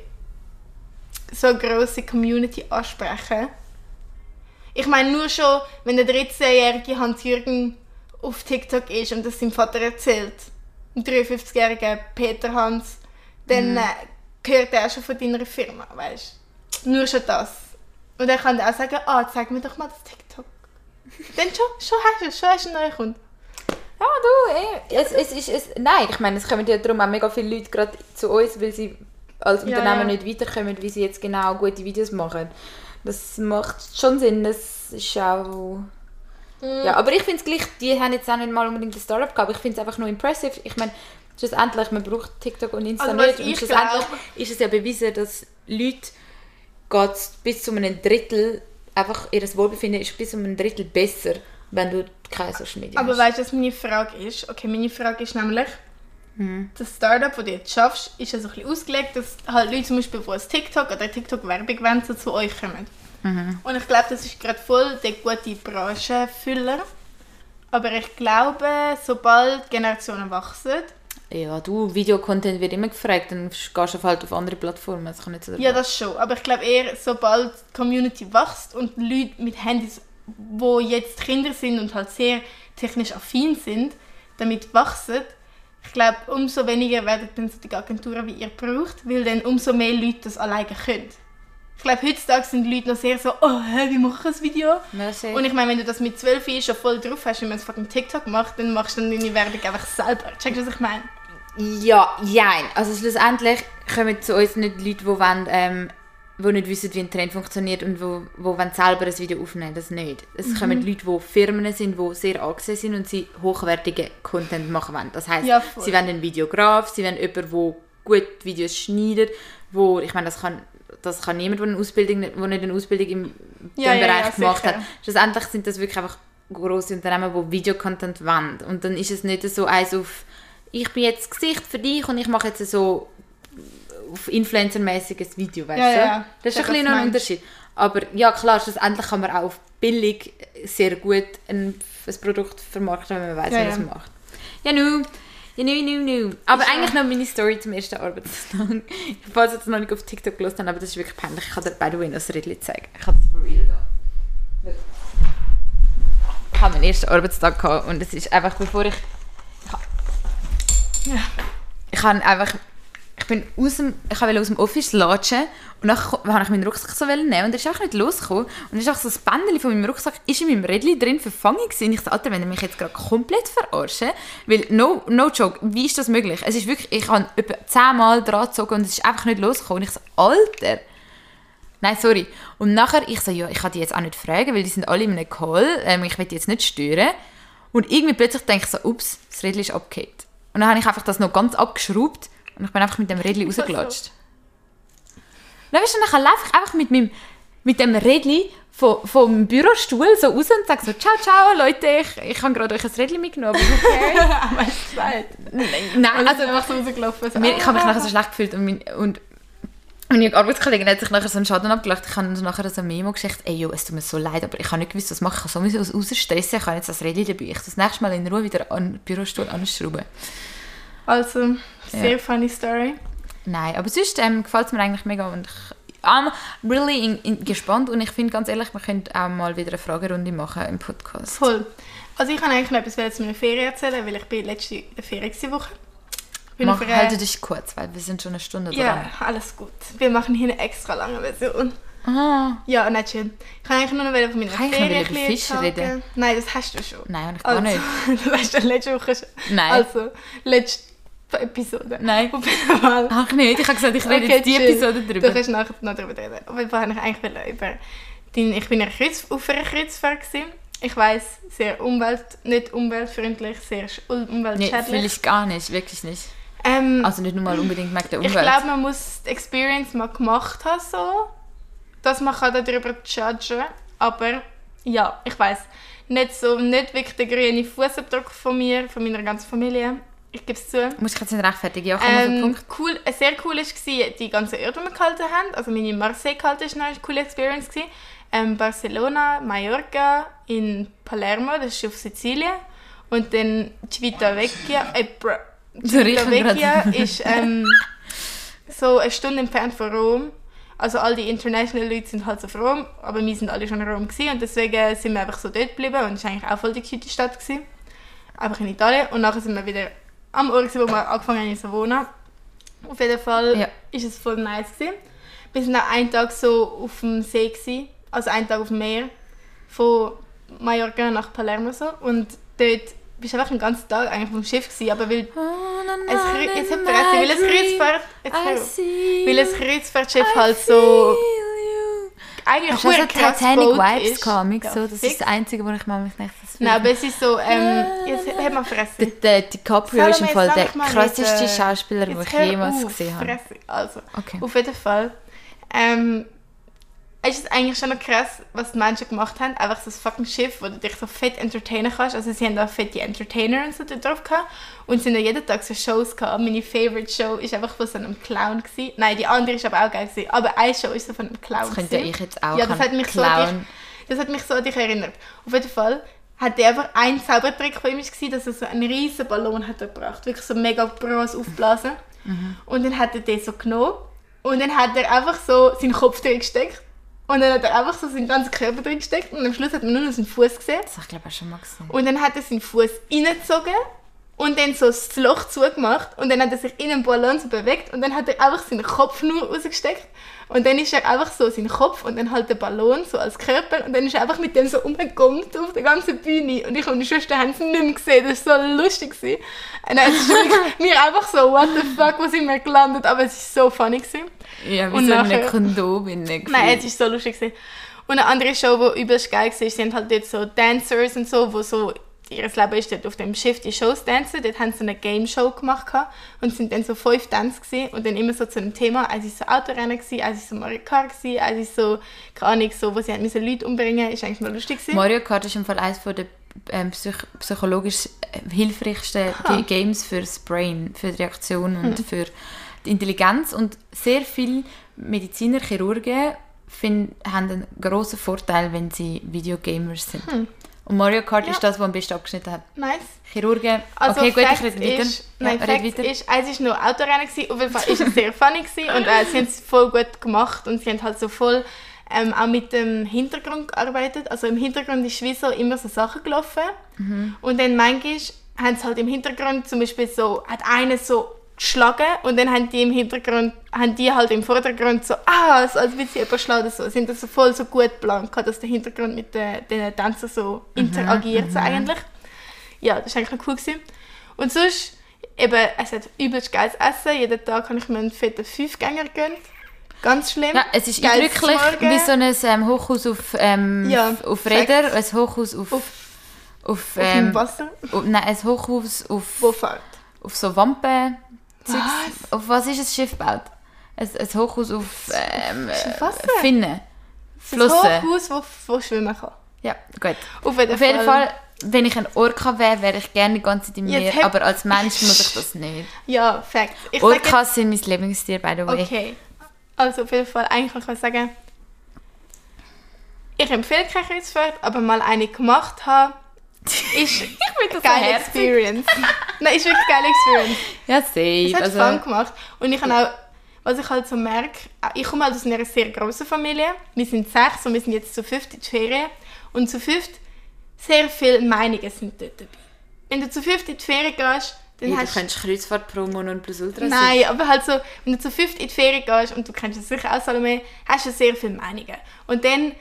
so eine grosse Community ansprechen. Ich meine nur schon, wenn der 13-jährige Hans-Jürgen auf TikTok ist und das seinem Vater erzählt, ein 53-jähriger Peter Hans, dann äh, hört er schon von deiner Firma, weißt du? Nur schon das. Und er kann dann auch sagen, ah, zeig mir doch mal das TikTok. Dann schon, schon hast du es, schon hast du einen neuen Kunden. Ja, du, eh, es, es ist... Es, nein, ich meine, es kommen ja darum auch mega viele Leute gerade zu uns, weil sie als Ja, Unternehmen ja. nicht weiterkommen, wie sie jetzt genau gute Videos machen. Das macht schon Sinn, das ist auch... Ja, aber ich finde es gleich, die haben jetzt auch nicht mal unbedingt ein Startup gehabt, ich finde es einfach nur impressive. Ich meine, schlussendlich, man braucht TikTok und Insta Also, nicht. Und ich schlussendlich glaub- ist es ja bewiesen, dass Leute geht bis zu einem Drittel, einfach ihr Wohlbefinden ist bis zu einem Drittel besser, wenn du keine Social Media Aber hast. weißt du, was meine Frage ist? Okay, meine Frage ist nämlich, Mhm. das Startup, das du jetzt schaffst, ist ja so ein bisschen ausgelegt, dass halt Leute zum Beispiel, die ein TikTok oder TikTok-Werbung wollen, so zu euch kommen. Mhm. Und ich glaube, das ist gerade voll der gute Branchenfüller. Aber ich glaube, sobald Generationen wachsen, Ja, du, Videocontent wird immer gefragt, dann gehst du halt auf andere Plattformen. Das kann nicht so ja, das schon. Aber ich glaube eher, sobald die Community wächst und Leute mit Handys, wo jetzt Kinder sind und halt sehr technisch affin sind, damit wachsen, ich glaube, umso weniger werden dann solche Agenturen wie ihr braucht, weil dann umso mehr Leute das alleine können. Ich glaube, heutzutage sind Leute noch sehr so, oh, hä, wie mache ich ein Video? Safe. Und ich meine, wenn du das mit 12 Jahren schon voll drauf hast, wie man es fucking TikTok macht, dann machst du dann deine Werbung einfach selber. Checkst du, was ich meine? Ja, jein. Also schlussendlich kommen zu uns nicht Leute, die, wollen, ähm, die nicht wissen, wie ein Trend funktioniert und wo, wo wollen selber ein Video aufnehmen Das nicht. Es Mhm. kommen Leute, die Firmen sind, die sehr angesehen sind und sie hochwertigen Content machen wollen. Das heisst, Ja, sie wollen einen Videograf, sie wollen jemanden, der gut Videos schneidet, wo, ich meine, das kann, das kann niemand, der eine Ausbildung, der nicht eine Ausbildung im Ja, dem ja, Bereich ja, gemacht sicher. hat. Schlussendlich sind das wirklich einfach grosse Unternehmen, die Videocontent wollen. Und dann ist es nicht so eins auf, ich bin jetzt Gesicht für dich und ich mache jetzt so auf Influencer-mäßiges Video, weißt Ja, du? ja, Das ist ein bisschen was noch du ein meinst. Unterschied. Aber ja, klar, schlussendlich kann man auch billig sehr gut ein, ein Produkt vermarkten, wenn man weiß, Ja, wie man es ja. macht. Ja, nu. Ja, nu, nu, nu. Aber Ist ja- eigentlich noch meine Story zum ersten Arbeitstag. (laughs) Falls ihr das noch nicht auf TikTok gelesen habt, aber das ist wirklich peinlich. Ich kann dir by the way noch ein Rädchen zeigen. Ich habe das for real da. Ich habe meinen ersten Arbeitstag gehabt und es ist einfach, bevor ich... Ich, habe einfach... Ich bin aus dem, ich wollte aus dem Office latschen und dann wollte ich meinen Rucksack so nehmen und er ist einfach nicht losgekommen. Und ist einfach so das Bändchen von meinem Rucksack ist in meinem Rädchen drin verfangen gewesen. Und ich so, Alter, wenn ihr mich jetzt gerade komplett verarschen, weil, no, no joke, wie ist das möglich? Es ist wirklich, ich habe etwa zehnmal dran gezogen und es ist einfach nicht losgekommen. Und ich so, Alter! Nein, sorry. Und nachher, ich so, ja, ich kann die jetzt auch nicht fragen, weil die sind alle in einem Call, ähm, ich will die jetzt nicht stören. Und irgendwie plötzlich denke ich so, ups, das Rädchen ist abgehakt. Und dann habe ich einfach das noch ganz abgeschraubt und ich bin einfach mit dem Rädchen rausgelatscht. Dann, weißt du, dann laufe ich einfach mit, meinem, mit dem Rädchen vom, vom Bürostuhl so raus und sage so, ciao, ciao, Leute, ich, ich habe gerade euch ein Rädchen mitgenommen. leid. (laughs) Nein, Also einfach so ich habe mich ah. nachher so schlecht gefühlt und, mein, und meine Arbeitskollegin hat sich nachher so einen Schaden abgelacht. Ich habe so nachher so ein Memo geschickt, ey, jo, es tut mir so leid, aber ich habe nicht gewusst, was mache ich. Kann sowieso rausstressen, ich habe jetzt das Rädchen dabei. Ich das nächste Mal in Ruhe wieder an den Bürostuhl anschrauben. Also, sehr Ja. funny Story. Nein, aber sonst ähm, gefällt es mir eigentlich mega und ich I'm really in, in, gespannt und ich finde ganz ehrlich, wir können auch mal wieder eine Fragerunde machen im Podcast. Voll. Also ich kann eigentlich noch etwas zu meiner Ferien erzählen, weil ich bin letzte der Ferien Woche. Bin Mach, einer- halte dich kurz, weil wir sind schon eine Stunde Ja, dran. alles gut. Wir machen hier eine extra lange Version. Ah, Ja, nicht schön. Ich kann eigentlich nur noch von meiner Kann ich noch Ferien über Fisch reden? Nein, das hast du schon. nein, ich gar Also, nicht. das (laughs) hast du letzte Woche schon. Nein. Also, letzte Episode. Nein. Auf jeden Fall. Ach nicht, ich habe gesagt, ich rede Okay, jetzt die chill. Episode Du drüber. kannst nachher noch darüber reden. Auf jeden Fall habe ich eigentlich über dein, ich bin Kreuz, auf einer Kreuzfahrt gewesen. Ich weiß sehr umwelt, nicht umweltfreundlich, sehr sch- Nee, umweltschädlich. fühle ich gar nicht, wirklich nicht. Ähm, Also nicht nur mal unbedingt wegen der ich Umwelt. glaube, man muss die Experience mal gemacht haben, so, dass man kann darüber judgen Aber ja, ich weiß nicht so, nicht wirklich der grüne Fußabdruck von mir, von meiner ganzen Familie. Ich gebe es zu. Muss ich jetzt nicht rechtfertigen? Ja, Ähm, Punkt. cool, äh, sehr cool war die ganzen Orte, die wir gehalten haben. Also meine Marseille gehalten ist noch eine coole Experience. Gewesen. Ähm, Barcelona, Mallorca, in Palermo, das ist auf Sizilien. Und dann Civitavecchia, äh, gerade. ist ähm, so eine Stunde entfernt von Rom. Also all die international Leute sind halt so von Rom, aber wir sind alle schon in Rom gewesen, und deswegen sind wir einfach so dort geblieben und es war eigentlich auch voll die cute Stadt gewesen. Einfach in Italien und nachher sind wir wieder am Ort, gewesen, wo wir angefangen haben zu wohnen. Auf jeden Fall Ja. ist es voll nice gewesen. Wir sind auch einen Tag so auf dem See gewesen, also einen Tag auf dem Meer von Mallorca nach Palermo so und dort bist einfach den ganzen Tag eigentlich dem Schiff gewesen, aber weil Oh, es, jetzt hat vergessen, weil es Kreuzfahrt, jetzt weil es Kreuzfahrtschiff halt so eigentlich hure krass Titanic Vibes ist. Ja, so, das ist das Einzige, wo ich mal mich nicht das Nein, aber es ist so, ähm, jetzt hat man Der, vergessen. der DiCaprio ist im Fall der krasseste äh, Schauspieler, den ich jemals gesehen habe. Also, Okay. auf jeden Fall. Ähm, es ist eigentlich schon noch krass, was die Menschen gemacht haben. Einfach so das fucking Schiff, wo du dich so fett entertainen kannst. Also sie haben da fette Entertainer und so drauf gehabt. Und sie haben ja jeden Tag so Shows gehabt. Meine favorite Show ist einfach von so einem Clown gewesen. Nein, die andere ist aber auch geil gewesen. Aber eine Show ist so von einem Clown Das könnte gewesen. ich jetzt auch. Ja, das hat mich so an Clown. dich, das hat mich so an dich erinnert. Auf jeden Fall hat der einfach ein Zaubertrick von ihm war, dass er so einen riesen Ballon hat er gebracht, wirklich so mega groß aufblasen. Mhm. Und dann hat er den so genommen und dann hat er einfach so seinen Kopf drin gesteckt und dann hat er einfach so seinen ganzen Körper drin gesteckt und am Schluss hat man nur noch seinen Fuß gesehen. Das habe ich glaube ich schon mal gesehen. Und dann hat er seinen Fuß reingezogen und dann so das Loch zugemacht und dann hat er sich in den Ballon so bewegt und dann hat er einfach seinen Kopf nur rausgesteckt und dann ist er einfach so sein Kopf und dann halt der Ballon so als Körper und dann ist er einfach mit dem so umgekommt auf der ganzen Bühne und ich und meine Schwester haben es nicht mehr gesehen, das war so lustig. gewesen. Und dann ist mir einfach so, what the fuck, wo sind wir gelandet, aber es war so funny. Gewesen. Ja, wie Und so eine nachher- Kondom in Nein, es war so lustig. Gewesen. Und eine andere Show, die übelst geil war, sind halt dort so Dancers und so, wo so ihr Leben ist dort auf dem Schiff die Shows tanzen. Dort haben sie eine Game Show gemacht und sind dann so fünf Tänze gewesen und dann immer so zu einem Thema. Eins war so Autorennen, gewesen, eins war so Mario Kart, gewesen, eins ist so, keine Ahnung, so, wo sie müssen Leute umbringen ist eigentlich noch lustig gewesen. Mario Kart ist im Fall eines der ähm, psych psychologisch äh, hilfreichsten Ah. G- Games fürs Brain, für die Reaktion und Hm. für die Intelligenz. Und sehr viele Mediziner, Chirurgen find, haben einen grossen Vorteil, wenn sie Videogamers sind. Und Mario Kart Ja. ist das, was am besten abgeschnitten hat. Nice. Chirurgen. Also okay, gut, Fact ich rede weiter. Ist, nein, ja, red weiter. ist, es war nur Autorennen, gewesen. auf jeden Fall ist es sehr funny gewesen und äh, sie haben es voll gut gemacht und sie haben halt so voll ähm, auch mit dem Hintergrund gearbeitet. Also im Hintergrund ist wie so immer so Sachen gelaufen Mhm. und dann manchmal haben sie halt im Hintergrund zum Beispiel so, hat einer so geschlagen und dann haben die im Hintergrund, haben die halt im Vordergrund so, ah, so, als würde sie jemand schlagen oder so, sind das so voll so gut gehabt, dass der Hintergrund mit den, den Tänzern so Mhm, interagiert so eigentlich. Ja, das war eigentlich noch cool. Gewesen. Und sonst, eben, es hat übelst geiles Essen. Jeden Tag kann ich mir einen fetten Fünfgänger gönnen. Ganz schlimm. Ja, es ist Geiles eindrücklich, wie so ein ähm, Hochhaus auf, ähm, Ja, auf. Räder, ein Hochhaus auf, Auf- auf, Auf dem ähm, Wasser. auf, nein, ein Hochhaus auf, Wo fährt? auf so Wampen. Was? Auf was ist ein Schiff gebaut? Ein, ein Hochhaus auf ähm, äh? Finnen. Das Flossen. Hochhaus, wo, wo schwimmen kann. Ja, gut. Auf jeden, Auf jeden Fall, wenn ich ein Orca wäre, wäre ich gerne die ganze Zeit im Meer, hab- aber als (laughs) Mensch muss ich das nicht. Ja, Fact. Ich Orcas sind mein Lieblingstier, by the way. Okay. Also auf jeden Fall, eigentlich kann ich sagen, ich empfehle kein Kreuzfahrt, aber mal eine gemacht haben, (laughs) ist das so eine geile herzig. Experience. (laughs) Nein, ist wirklich geile Experience. Ja, safe. Es hat Also, Fun gemacht. Und ich habe auch, was ich halt so merke, ich komme halt aus einer sehr großen Familie. Wir sind sechs und wir sind jetzt zu fünft in die Ferien. Und zu fünft, sehr viele Meinungen sind dort dabei. Wenn du zu fünft in die Ferien gehst, dann hey, du hast könntest Kreuzfahrt pro Mono und plus Ultra sein. Nein, aber halt so, wenn du zu fünft in die Ferien gehst und du kennst es sicher auch Salome, hast du sehr viele Meinungen. Und dann,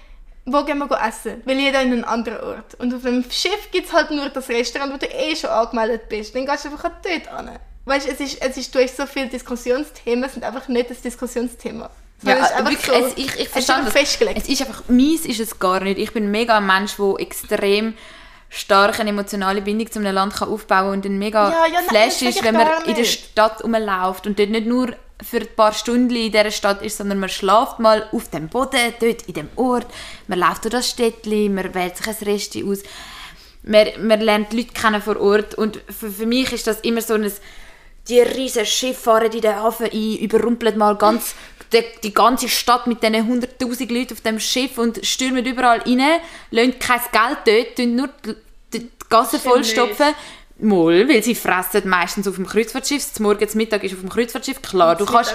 wo gehen wir essen? Weil jeder in einen anderen Ort. Und auf dem Schiff gibt es halt nur das Restaurant, wo du eh schon angemeldet bist. Dann gehst du einfach dort an. Weißt du, es ist, es ist durch so viele Diskussionsthemen, sind einfach nicht das Diskussionsthema. Ja, es ist einfach wirklich, so- es, ich, ich es ist verstehe einfach das. festgelegt. Es ist einfach, meins ist es gar nicht. Ich bin mega ein Mensch, der extrem stark eine emotionale Bindung zu einem Land kann aufbauen kann und dann mega Ja, ja, nein, flash ist, wenn man in der. Stadt rumläuft und dort nicht nur für ein paar Stunden in dieser Stadt ist, sondern man schläft mal auf dem Boden, dort in dem Ort, man läuft durch das Städtchen, man wählt sich ein Resti aus, man, man lernt die Leute kennen vor Ort. Und für, für mich ist das immer so ein die riesen Schiffe fahren in den Hafen ein, überrumpeln mal ganz die, die ganze Stadt mit diesen 100'000 Leuten auf dem Schiff und stürmen überall rein, lassen kein Geld dort, tun nur die, die, Gassen vollstopfen. Mal, weil sie fressen meistens auf dem Kreuzfahrtschiff. Zum Morgen, zum Mittag ist auf dem Kreuzfahrtschiff. Klar, du kannst...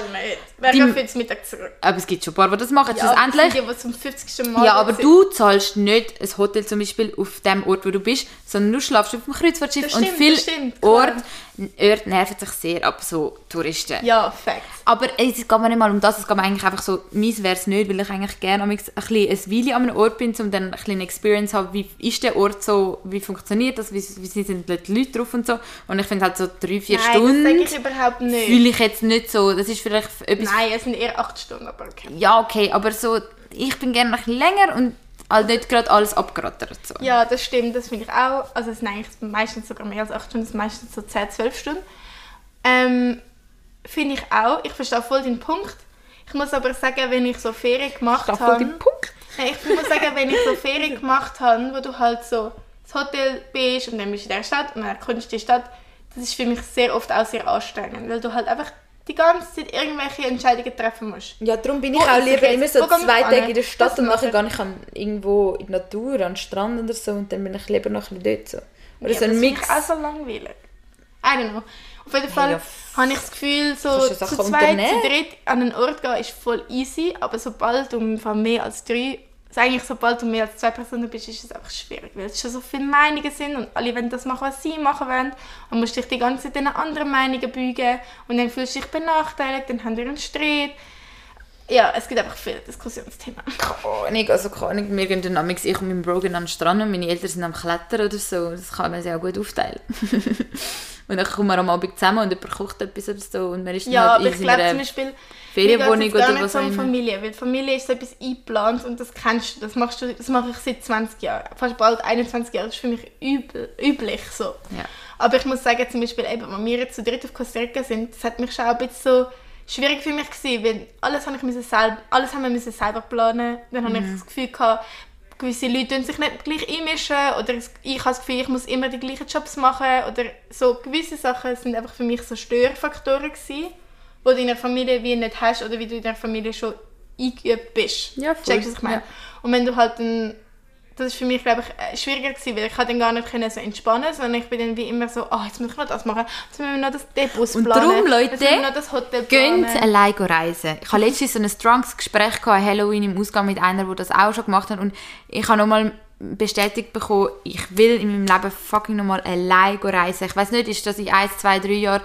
Wer die- geht für Mittag zurück? Aber es gibt schon ein paar, die das machen. Ja, schlussendlich. die, die zum 50. Mal Ja, aber sind. du zahlst nicht ein Hotel zum Beispiel auf dem Ort, wo du bist, sondern du schlafst auf dem Kreuzfahrtschiff. Das und stimmt, viele das stimmt. Orte, Orte nerven sich sehr ab so Touristen. Ja, Facts. Aber es geht mir nicht mal um das, es geht mir eigentlich einfach so, meins wäre es nicht, weil ich eigentlich gerne ein bisschen ein Weile an einem Ort bin, um dann ein bisschen eine Experience zu haben, wie ist der Ort so, wie funktioniert das, wie, wie sind die Leute drauf und so. Und ich finde halt so drei, vier Nein, das sage Stunden ich überhaupt nicht. fühle ich jetzt nicht so, das ist vielleicht etwas... Nein, es sind eher 8 Stunden, aber okay. Ja, okay, aber so, ich bin gerne noch länger und halt nicht gerade alles abgerattert. So. Ja, das stimmt, das finde ich auch. Also es sind eigentlich meistens sogar mehr als 8 Stunden, es sind meistens so 10, 12 Stunden. Ähm, finde ich auch. Ich verstehe voll den Punkt. Ich muss aber sagen, wenn ich so Ferien gemacht habe... Punkt. Nein, ich muss sagen, wenn ich so Ferien (laughs) gemacht habe, wo du halt so ins Hotel bist und dann bist du in der Stadt und dann erkundest du die Stadt, das ist für mich sehr oft auch sehr anstrengend, weil du halt einfach die ganze Zeit irgendwelche Entscheidungen treffen musst. Ja, darum bin Wo ich auch ist lieber er immer so Wo zwei? Tage in der Stadt Das und nachher gehe ich an, irgendwo in die Natur, an den Strand oder so und dann bin ich lieber noch ein bisschen dort. So. Oder Ja, so ein das Mix. finde ich auch so langweilig. I don't know. Auf jeden Fall ja. habe ich das Gefühl, so zu zweit, zu dritt an einen Ort gehen ist voll easy, aber sobald du mehr als drei, also eigentlich sobald du mehr als zwei Personen bist, ist es einfach schwierig, weil es schon so viele Meinungen sind und alle wollen das machen, was sie machen wollen und musst dich die ganze Zeit den anderen Meinungen beugen und dann fühlst du dich benachteiligt, dann haben wir einen Streit. Ja, es gibt einfach viele Diskussionsthemen. Keine also keine Ahnung, wir gehen dann ich und mein Bro gehen an den Strand und meine Eltern sind am Klettern oder so. Das kann man sich auch gut aufteilen. (laughs) und dann kommen wir am Abend zusammen und jemand kocht etwas oder so und man ist dann Ja, halt aber ich glaube zum Beispiel, Ferienwohnung oder was so auch immer. Familie, weil Familie ist so etwas eingeplant und das kennst du, das machst du, das mache ich seit 20 Jahren, fast bald 21 Jahre, das ist für mich übel, üblich so. Ja. Aber ich muss sagen, zum Beispiel eben, als wir jetzt zu dritt auf Costa Rica sind, das hat mich schon auch ein bisschen so schwierig für mich gewesen, weil alles, habe ich müssen selber, alles haben wir müssen selber planen. Dann habe ich Mhm. das Gefühl gehabt, gewisse Leute tun sich nicht gleich einmischen oder ich habe das Gefühl, ich muss immer die gleichen Jobs machen oder so gewisse Sachen sind einfach für mich so Störfaktoren gewesen, wo du in der Familie wie nicht hast oder wie du in der Familie schon eingeübt bist. Ja, voll. Checkst du, was ich meine? Ja. Und wenn du halt dann, das ist für mich, glaube ich, äh, schwieriger gewesen, weil ich konnte dann gar nicht können so entspannen, sondern ich bin dann wie immer so, ah, jetzt muss ich noch das machen, jetzt müssen wir noch das den Bus Und planen, darum, Leute, planen. allein reisen. Ich hatte letztens so ein strunks Gespräch gehabt, Halloween im Ausgang mit einer, die das auch schon gemacht hat. Und ich habe nochmal bestätigt bekommen, ich will in meinem Leben fucking nochmal allein reisen. Ich weiß nicht, ist das in 1, 2, 3 Jahren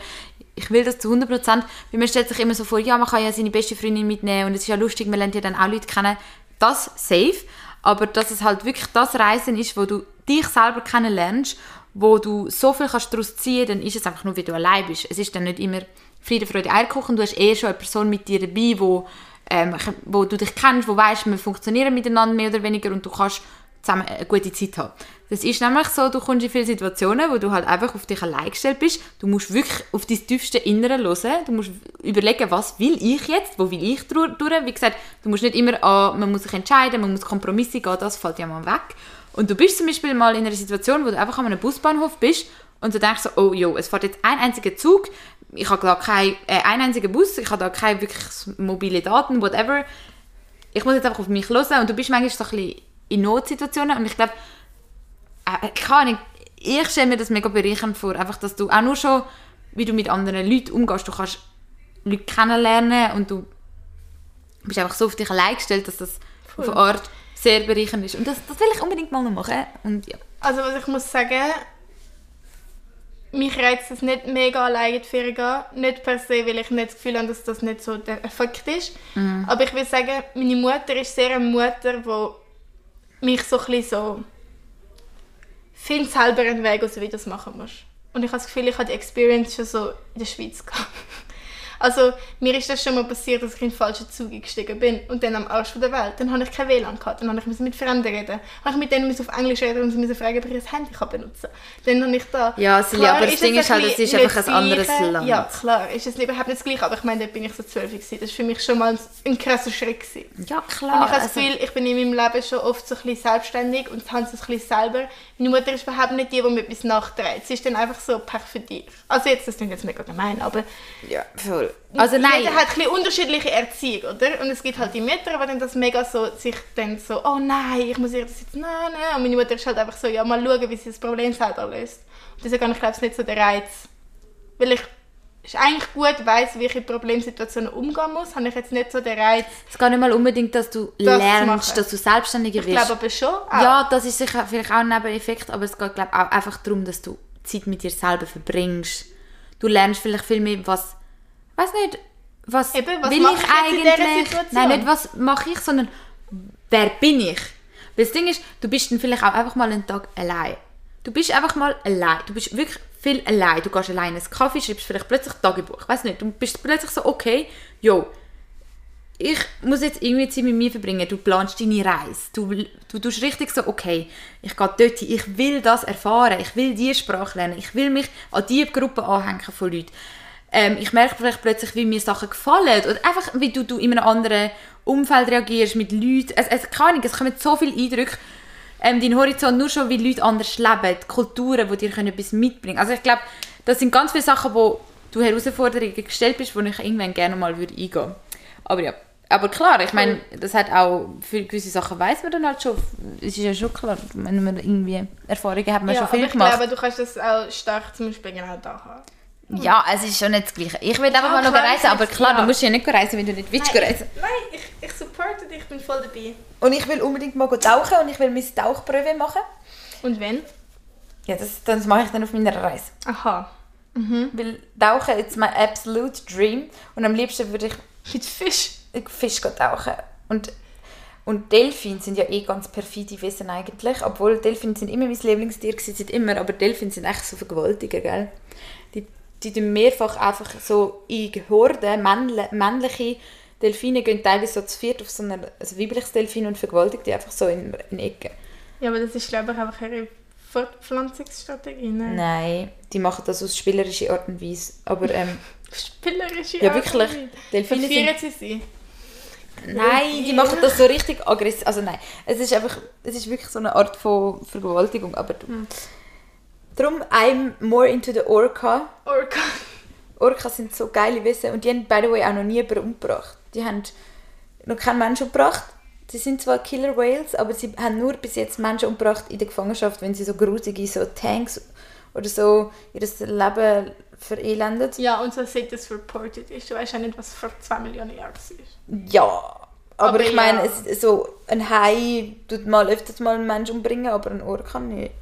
ich will das zu 100%, weil man stellt sich immer so vor, ja, man kann ja seine beste Freundin mitnehmen und es ist ja lustig, man lernt ja dann auch Leute kennen. Das safe, aber dass es halt wirklich das Reisen ist, wo du dich selber kennenlernst, wo du so viel kannst daraus ziehen, dann ist es einfach nur, wie du allein bist. Es ist dann nicht immer Friede, Freude, Eierkuchen, du hast eh schon eine Person mit dir dabei, wo, ähm, wo du dich kennst, wo weißt, wir funktionieren miteinander mehr oder weniger und du kannst zusammen eine gute Zeit haben. Das ist nämlich so, du kommst in viele Situationen, wo du halt einfach auf dich allein gestellt bist. Du musst wirklich auf dein tiefste Innere hören. Du musst überlegen, was will ich jetzt, wo will ich durch. Wie gesagt, du musst nicht immer, ah, man muss sich entscheiden, man muss Kompromisse gehen, das fällt ja mal weg. Und du bist zum Beispiel mal in einer Situation, wo du einfach an einem Busbahnhof bist und du denkst so, oh jo, es fährt jetzt ein einziger Zug, ich habe da kein, äh, einen einzigen Bus, ich habe da keine wirklich mobile Daten, whatever. Ich muss jetzt einfach auf mich hören und du bist manchmal so ein bisschen in Notsituationen und ich glaube, äh, keine Ahnung, ich stelle mir das mega bereichernd vor, einfach, dass du auch nur schon, wie du mit anderen Leuten umgehst, du kannst Leute kennenlernen und du bist einfach so auf dich allein gestellt, dass das auf eine Art sehr bereichernd ist. Und das, das will ich unbedingt mal noch machen. Und ja. Also was ich muss sagen, mich reizt es nicht mega alleine Ferien gehen. Nicht per se, weil ich nicht das Gefühl habe, dass das nicht so der Effekt ist. Aber ich will sagen, meine Mutter ist sehr eine Mutter, die mich so ein bisschen so find selber einen Weg, also wie du das machen musst. Und ich habe das Gefühl, ich habe die Experience schon so in der Schweiz gehabt. Also, mir ist das schon mal passiert, dass ich in den falschen Zug gestiegen bin und dann am Arsch von der Welt. Dann habe ich kein WLAN gehabt, dann habe ich mit Fremden reden. Dann habe ich mit denen auf Englisch reden und sie müssen fragen, ob ich ein Handy kann benutzen kann. Dann habe ich da... Ja, Silja, Klar aber das ist Ding ist halt, es ist einfach ein anderes. Land. Ja, klar, ist es überhaupt nicht das Gleiche, aber ich meine, dort bin ich so zwölf gewesen. Das war für mich schon mal ein krasser Schritt. Gewesen. Ja, Und klar. ich habe das also- Gefühl, ich bin in meinem Leben schon oft so ein bisschen selbstständig und habe es ein bisschen selber. Meine Mutter ist überhaupt nicht die, die mir etwas nachträgt. Sie ist dann einfach so pech für dich. Also jetzt, das klingt jetzt mega gemein, aber ja, voll. Also nein. jeder hat ein unterschiedliche Erziehung, oder? Und es gibt halt die Mütter, die dann das mega so, sich dann so, oh nein, ich muss ihr das jetzt, nein, nein. Und meine Mutter ist halt einfach so, ja, mal schauen, wie sie das Problem selber löst. Und deswegen ich, glaube ich, nicht so der Reiz. Weil ich ist eigentlich gut weiss, wie ich in Problemsituationen umgehen muss, habe ich jetzt nicht so den Reiz. Es geht nicht mal unbedingt, dass du Das lernst, dass du selbstständiger Ich wirst. glaube aber schon. auch. ja, das ist sicher vielleicht auch ein Nebeneffekt, aber es geht glaube auch einfach darum, dass du Zeit mit dir selber verbringst. Du lernst vielleicht viel mehr, was, weiß nicht, was Eben, was will ich eigentlich? Nein, nicht was mache ich, sondern wer bin ich? Weil das Ding ist, du bist dann vielleicht auch einfach mal einen Tag allein. Du bist einfach mal allein. Du bist wirklich viel allein. Du gehst allein einen Kaffee, schreibst vielleicht plötzlich Tagebuch. Weiß nicht, du bist plötzlich so, okay, jo, ich muss jetzt irgendwie Zeit mit mir verbringen. Du planst deine Reise. Du, du tust richtig so, okay, ich gehe dort hin. Ich will das erfahren. Ich will diese Sprache lernen. Ich will mich an diese Gruppe anhängen von Leuten. Ähm, ich merke vielleicht plötzlich, wie mir Sachen gefallen. Oder einfach, wie du, du in einem anderen Umfeld reagierst mit Leuten. Es, es, keine Ahnung, es kommen so viele Eindrücke. Ähm, dein Horizont nur schon, wie Leute anders leben. Die Kulturen, die dir können etwas mitbringen Also ich glaube, das sind ganz viele Sachen, wo du Herausforderungen gestellt bist, wo ich irgendwann gerne mal würde eingehen würde. Aber ja, aber klar, ich meine, das hat auch, für gewisse Sachen weiß man dann halt schon, es ist ja schon klar, wenn man irgendwie Erfahrungen hat, man ja, schon viel aber ich gemacht. glaube, du kannst das auch stark zum Beispiel genau da haben. Ja, es ist schon nicht das Gleiche. Ich will einfach Ja, mal noch reisen, aber ich- klar, ja. du musst ja nicht reisen, wenn du nicht willst Nein, reisen. ich, nein ich, ich supporte dich, ich bin voll dabei. Und ich will unbedingt mal tauchen und ich will meine Tauchprüfe machen. Und wenn? Ja, das, das mache ich dann auf meiner Reise. Aha. Weil Tauchen ist mein absolute Dream und am liebsten würde ich Mit Fisch. ich Fisch gehen tauchen. Und, und Delfine sind ja eh ganz perfide Wesen eigentlich, obwohl Delfine sind immer mein Lieblingstier gewesen, seit immer, aber Delfine sind echt so Vergewaltiger, gell? Die, tun mehrfach einfach so in Horden, männle, männliche Delfine gehen teilweise so zu viert auf so ein also weibliches Delfin und vergewaltigen die einfach so in, in Ecken. Ja, aber das ist, glaube ich, einfach ihre Fortpflanzungsstrategie. Ne? Nein, die machen das aus spielerischer Art und Weise. Aber ähm, (laughs) Spielerische ja, Art wirklich, und Weise. Delfine sind Verführen sie sie? Nein, die machen das so richtig aggressiv. Also nein, es ist einfach, es ist wirklich so eine Art von Vergewaltigung. Aber du, darum I'm more into the Orca. Orca. Orcas sind so geile Wesen und die haben by the way auch noch nie jemanden umgebracht. Die haben noch keinen Menschen umgebracht. Sie sind zwar Killer Whales, aber sie haben nur bis jetzt Menschen umgebracht in der Gefangenschaft, wenn sie so grusige so Tanks oder so ihr Leben verelendet. Ja, und so sieht das reported ist. Du weißt ja nicht, was vor zwei Millionen Jahren war. Ja, aber, Aber ich meine, ja. es, so ein Hai tut mal öfters mal einen Menschen umbringen, aber ein Orca nicht.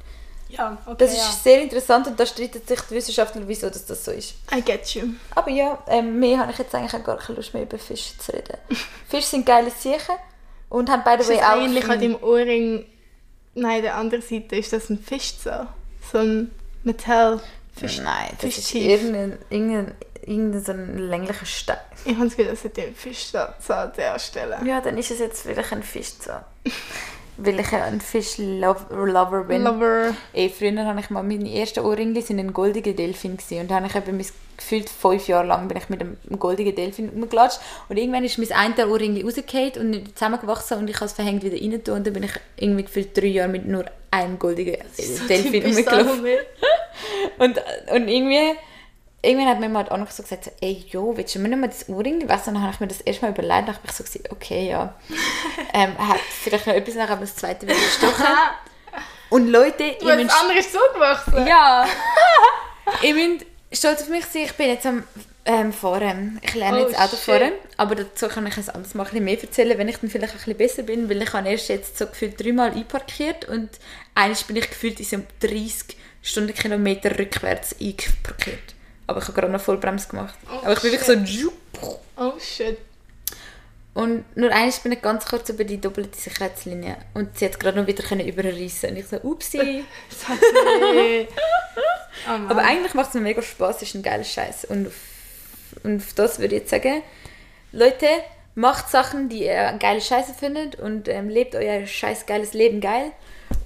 Ja, okay, Das ja. ist sehr interessant und da streiten sich die Wissenschaftler, wieso das, das so ist. I get you. Aber ja, ähm, mehr habe ich jetzt eigentlich auch gar keine Lust mehr über Fische zu reden. (laughs) Fische sind geile Siechen und haben by the way auch... eigentlich an deinem Ohrring... Nein, der anderen Seite ist das ein Fischzahn. So ein Metall... Fisch... Nein, das ist irgendein, irgendein, irgendein so ein länglicher Stein. Ich habe das Gefühl, dass sie den Fischzahn herstellen. Ja, dann ist es jetzt vielleicht ein Fischzahn. (laughs) Weil ich ein Fisch-Lover bin. Lover. Ey, früher habe ich mal meine ersten Ohrringe sind ein goldiger Delfin gewesen. und da habe ich eben mein, gefühlt fünf Jahre lang bin ich mit einem goldigen Delfin rumgelatscht und irgendwann ist mein eine Ohrring rausgefallen und zusammengewachsen und ich habe es verhängt wieder rein tun und dann bin ich irgendwie gefühlt drei Jahre mit nur einem goldigen Delfin rumgelaufen. Salome. (laughs) Und, und irgendwie, irgendwann hat mir mal auch noch so gesagt, so, ey, jo, willst du mir nicht mal das Ohrring waschen? Und dann habe ich mir das erstmal überlegt und habe ich so gesagt, okay, ja. (laughs) ähm, hat vielleicht noch etwas nach, aber das zweite wird gestochen. Und Leute, hast müsst, das andere ist zugewachsen. ja, (laughs) ihr müsst stolz auf mich sein, ich bin jetzt am ähm, Fahren. Ich lerne Oh, jetzt Auto shit. fahren, aber dazu kann ich es anders mal ein bisschen mehr erzählen, wenn ich dann vielleicht ein bisschen besser bin, weil ich habe erst jetzt so gefühlt dreimal einparkiert und eines bin ich gefühlt in so 30 Stundenkilometer rückwärts einparkiert. Aber ich habe gerade noch Vollbremse gemacht. Oh, aber ich bin wirklich so... Oh shit. Und nur eines bin ich ganz kurz über die doppelte Sicherheitslinie und sie hat gerade noch wieder können überreissen und ich so, upsi. (laughs) Oh. Aber eigentlich macht es mir mega Spaß, ist ein geiler Scheiß. Und auf, und auf das würde ich jetzt sagen, Leute, macht Sachen, die ihr geile Scheiße findet und ähm, lebt euer scheiß geiles Leben geil.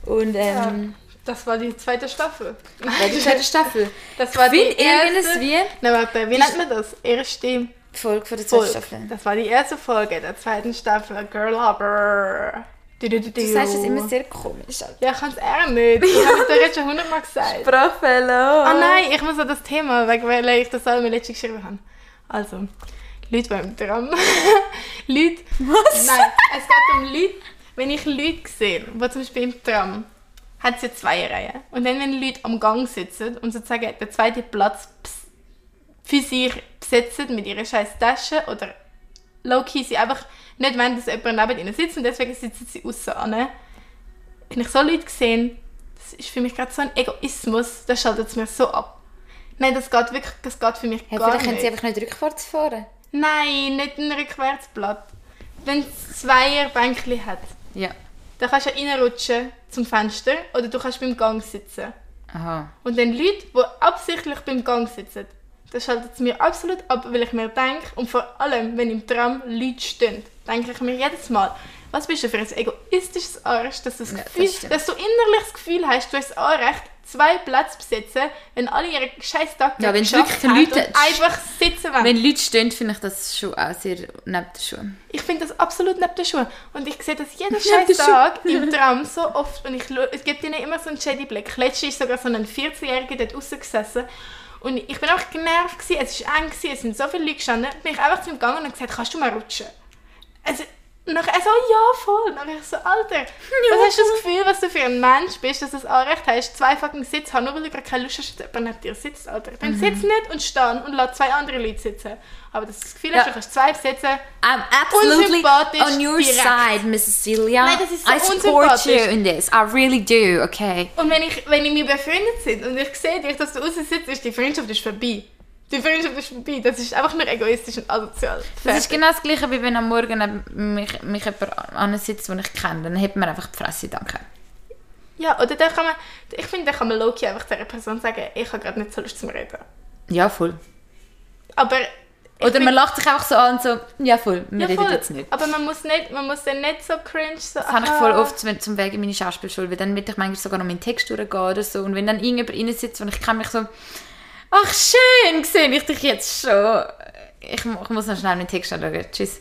Und Ja, ähm, das war die zweite Staffel. ja. die zweite Staffel. Das war die Find (laughs) irgendes erste... wie Nein, warte, wie nennt man das? Erste Folge von der zweiten Folge. Staffel. Das war die erste Folge der zweiten Staffel. Girl Hopper. Du, du, du, Du sagst es immer sehr komisch. Alter. Ja, ich kann es eher nicht. Ich habe es dir jetzt schon hundertmal gesagt. Sprachfehler. Oh nein, ich muss an das Thema, weil ich das mir letztens geschrieben habe. Also, Leute beim Tram. (laughs) Leute. Was? Nein, es geht um Leute. Wenn ich Leute sehe, die zum Beispiel im Tram, hat es ja zwei Reihen. Und dann, wenn Leute am Gang sitzen und sozusagen den zweiten Platz für sich besetzen mit ihrer scheiß Tasche oder low-key sie einfach nicht wollen, dass jemand neben ihnen sitzt und deswegen sitzen sie außen an. Wenn ich so Leute sehe, das ist für mich gerade so ein Egoismus, das schaltet es mir so ab. Nein, das geht wirklich, das geht für mich Ja, gar vielleicht können nicht. sie einfach nicht rückwärts fahren. Nein, nicht ein Rückwärtsblatt. Wenn es zwei Bänkchen hat, Ja. dann kannst du reinrutschen zum Fenster oder du kannst beim Gang sitzen. Aha. Und dann Leute, die absichtlich beim Gang sitzen, das schaltet es mir absolut ab, weil ich mir denke, und vor allem, wenn im Tram Leute stehen, denke ich mir jedes Mal, was bist du für ein egoistisches Arsch, dass du, das Ja, das Gefühl, dass du innerlich das Gefühl hast, du hast das Anrecht, zwei Plätze zu besetzen, wenn alle ihre scheiß Tag Ja, wenn geschafft haben Leute- und einfach sitzen wollen. Wenn Leute stehen, finde ich das schon auch sehr neben den Schuhen. Ich finde das absolut neben den Schuhen. Und ich sehe das jeden scheiß Tag im (laughs) Tram so oft. Und ich, es gibt ihnen immer so einen shady Blick. Letztens ist sogar so ein 14-Jähriger dort rausgesessen. Und ich bin einfach genervt. Gewesen. Es war eng, gewesen. es sind so viele Leute gestanden. Bin ich einfach zu ihm gegangen und gesagt, kannst du mal rutschen? Also, und nachher er so, ja, voll. Und dann ich so, Alter, was hast du das Gefühl, was du für ein Mensch bist, dass du das Anrecht hast, zwei fucking Sitz haben, nur weil du gerade keine Lust hast, dass jemand neben dir sitzt, Alter. Dann Mhm. sitz nicht und stehen und lass zwei andere Leute sitzen. Aber das Gefühl Ja. hast, du kannst zwei sitzen, I'm absolutely on your direkt. side, Mrs. Celia. Nein, das ist so I support you in this. I really do, okay? Und wenn ich, wenn ich mich befreundet sind und ich sehe dich, dass du raus sitzt, ist die Freundschaft ist vorbei. Die Freundschaft ist vorbei. Das ist einfach nur egoistisch und asozial. Das ist Fertig. genau das gleiche, wie wenn am Morgen mich, mich jemand ansitzt, den ich kenne. Dann hebt man einfach die Fresse, danke. Ja, oder dann kann man, ich finde, dann kann man Loki einfach dieser Person sagen, ich habe gerade nicht so Lust zum Reden. Ja, voll. Aber Oder man lacht sich einfach so an und so, ja voll, wir ja, reden voll. jetzt nicht. Aber man muss, nicht, man muss dann nicht so cringe so, Das habe ich voll oft zum, zum Weg in meine Schauspielschule, weil dann will ich manchmal sogar noch meinen Text durchgehen oder so. Und wenn dann irgendjemand rein sitzt und ich kann mich so, ach schön, sehe ich dich jetzt schon. Ich, ich muss noch schnell meinen Text anschauen. Tschüss.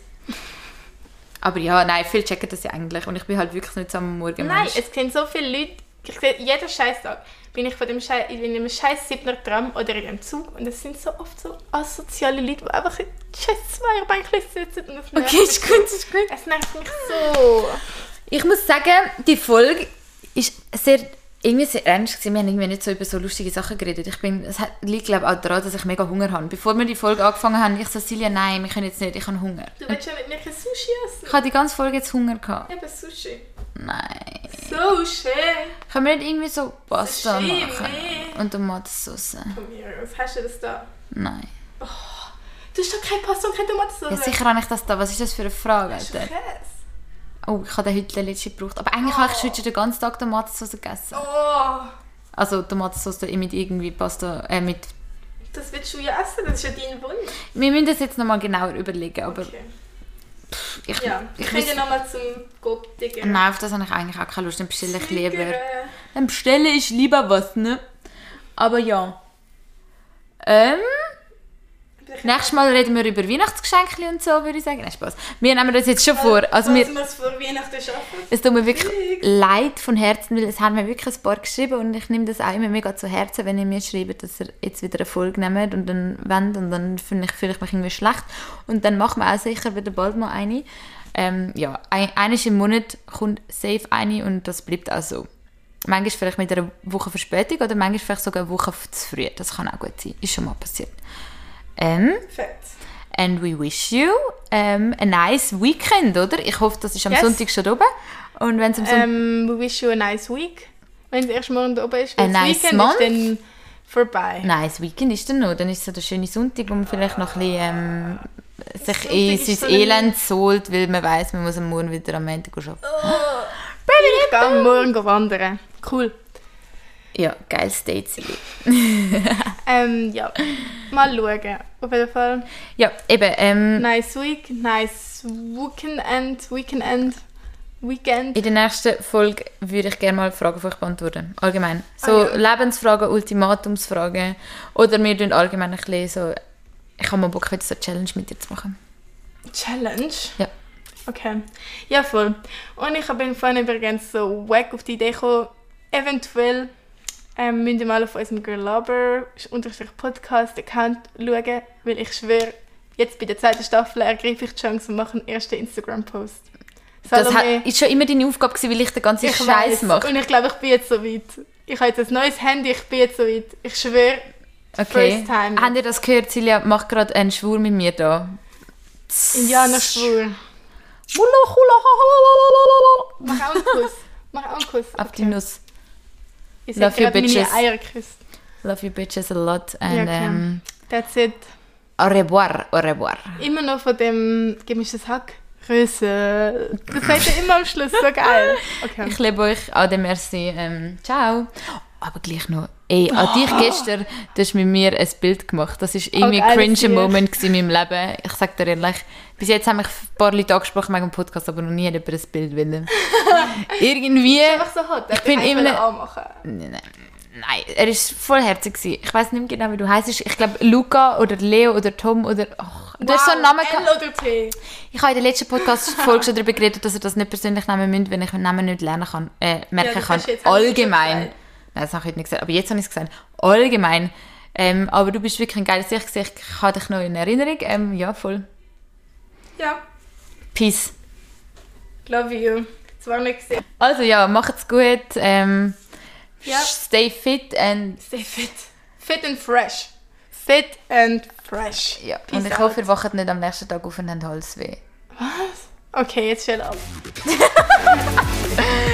Aber ja, nein, viele checken das ja eigentlich. Und ich bin halt wirklich nicht so am Morgen Nein, es sehen so viele Leute Ich sehe jeden Scheißtag bin ich von dem Scheiß, in einem scheiß 7er Tram oder in einem Zug und es sind so oft so asoziale Leute, die einfach in scheiß Zweierbänken sitzen und das nervt Okay, ist gut, ist gut. Es nervt mich so. Ich muss sagen, die Folge ist sehr, irgendwie sehr ernst gewesen. Wir haben irgendwie nicht so über so lustige Sachen geredet. Ich bin, es liegt glaube auch daran, dass ich mega Hunger habe. Bevor wir die Folge angefangen haben, ich so, Silja, nein, wir können jetzt nicht, ich habe Hunger. Du willst ja mit mir kein Sushi essen? Ich habe die ganze Folge jetzt Hunger gehabt. Eben Sushi. Nein. Sushi! Können wir nicht irgendwie so Pasta Sashimi. machen? Und Tomatensauce? Von mir aus. Hast du das da? Nein. Du hast doch keine Pasta und keine Tomatensauce. Ja, sicher habe ich das da. Was ist das für eine Frage, Hast du Alter? Oh, ich habe den heute letzte gebraucht. Aber eigentlich habe ich heute schon den ganzen Tag Tomatensauce gegessen. Oh, Also Tomatensauce mit irgendwie Pasta, äh, mit... das willst du ja essen, das ist ja dein Wunsch. Wir müssen das jetzt nochmal genauer überlegen, aber Okay. ich, Ja, ich ja nochmal zum Gop digger. Nein, auf das habe ich eigentlich auch keine Lust. Dann bestelle ich lieber... Dann bestelle ich lieber was, ne? Aber ja. Ähm... Nächstes Mal reden wir über Weihnachtsgeschenke und so, würde ich sagen. Nein, Spaß. Wir nehmen das jetzt schon vor. Also wir, wir vor Weihnachten schaffen. es tut mir wirklich leid von Herzen, weil es haben mir wirklich ein paar geschrieben und ich nehme das auch immer mega zu Herzen, wenn ihr mir schreibt, dass ihr jetzt wieder eine Folge nehmt und dann wendet und dann finde ich, fühle ich mich irgendwie schlecht. Und dann machen wir auch sicher wieder bald mal eine. Ähm, ja, ein, eines im Monat kommt safe eine und das bleibt auch so. Manchmal vielleicht mit einer Woche Verspätung oder manchmal vielleicht sogar eine Woche zu früh. Das kann auch gut sein. Ist schon mal passiert. Ähm, Fett. And we wish you um, a nice weekend, oder? Ich hoffe, das ist am Yes. Sonntag schon oben. Und wenn es am Sonntag... Ähm, we wish you a nice week. Wenn es erst morgen oben ist. A nice Weekend month. ist dann vorbei. nice Weekend ist dann noch. Dann ist es so der schöne Sonntag, wo man vielleicht noch ein bisschen ähm, sich in sein so Elend zahlt, weil man weiß, man muss am Morgen wieder am Montag arbeiten. Ich gehe morgen wandern. Cool. Ja, geil State. (laughs) Ähm, ja. Mal schauen. Auf jeden Fall. Ja, eben. Ähm, Nice week, nice weekend, weekend, weekend. in der nächsten Folge würde ich gerne mal Fragen von euch beantworten. Allgemein. So Ah, ja. Lebensfragen, Ultimatumsfragen. Oder wir tun allgemein ein bisschen so... Ich habe mal Bock, heute so eine Challenge mit dir zu machen. Challenge? Ja. Okay. Ja, voll. Und ich bin vorhin übrigens so wack auf die Idee gekommen, eventuell ähm, müsst ihr mal auf unserem Girl Lover unterstrich Podcast Account schauen, weil ich schwöre, jetzt bei der zweiten Staffel ergreife ich die Chance und mache einen ersten Instagram-Post. Das hat, ist schon immer deine Aufgabe gewesen, weil ich den ganzen ich Scheiß mache. Und ich glaube, ich bin jetzt so weit. Ich habe jetzt ein neues Handy, ich bin jetzt so weit. Ich schwöre, Okay. first time. Habt ihr das gehört? Silja macht gerade einen Schwur mit mir da. Indianerschwur. Mach auch einen Kuss. Mach auch einen Kuss. Auf die Nuss. Habe you, gerade meine. Eier geküsst. Love you bitches a lot. And Ja, klar. ähm, That's it. au revoir, au revoir. Immer noch von dem gemischtes Hack. Grüße. Das sagt er immer am Schluss. So geil. (laughs) Okay. Ich liebe euch. Ade, merci. Ähm, ciao. Aber gleich noch. Ey, an dich gestern, du hast mit mir ein Bild gemacht. Das war irgendwie Oh, ein cringe. Moment in meinem Leben. Ich sag dir ehrlich, bis jetzt haben mich ein paar Leute angesprochen wegen dem Podcast, aber noch nie jemand ein Bild wollen. (laughs) Irgendwie... Einfach so hot. Ich bin immer-. Nein, nein, nein, er war voll herzig. gewesen. Ich weiß nicht mehr genau, wie du heißt. Ich glaube, Luca oder Leo oder Tom oder. Ach, du hast so einen Namen L gehabt. oder T. Ich habe in der letzten Podcast-Folge schon darüber geredet, dass er das nicht persönlich nehmen müsst, wenn ich den Namen nicht lernen kann, äh, merken das kann. Allgemein. Nein, das habe ich heute nicht gesagt, aber jetzt habe ich es gesagt. Allgemein. Ähm, aber du bist wirklich ein geiles gewesen. Ich habe dich noch in Erinnerung. Ähm, ja, voll. Ja. Peace. Love you. Das war nicht gesehen. Also ja, macht's gut. Ähm, Ja. Stay fit and Stay fit. Fit and fresh. Fit and fresh. ja. Peace und ich out. hoffe, ihr wacht nicht am nächsten Tag auf und habt Halsweh. Was? Okay, jetzt chill ab. (laughs)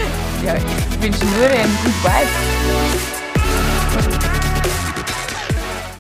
ja, ich wünsche nur einen guten Vibe.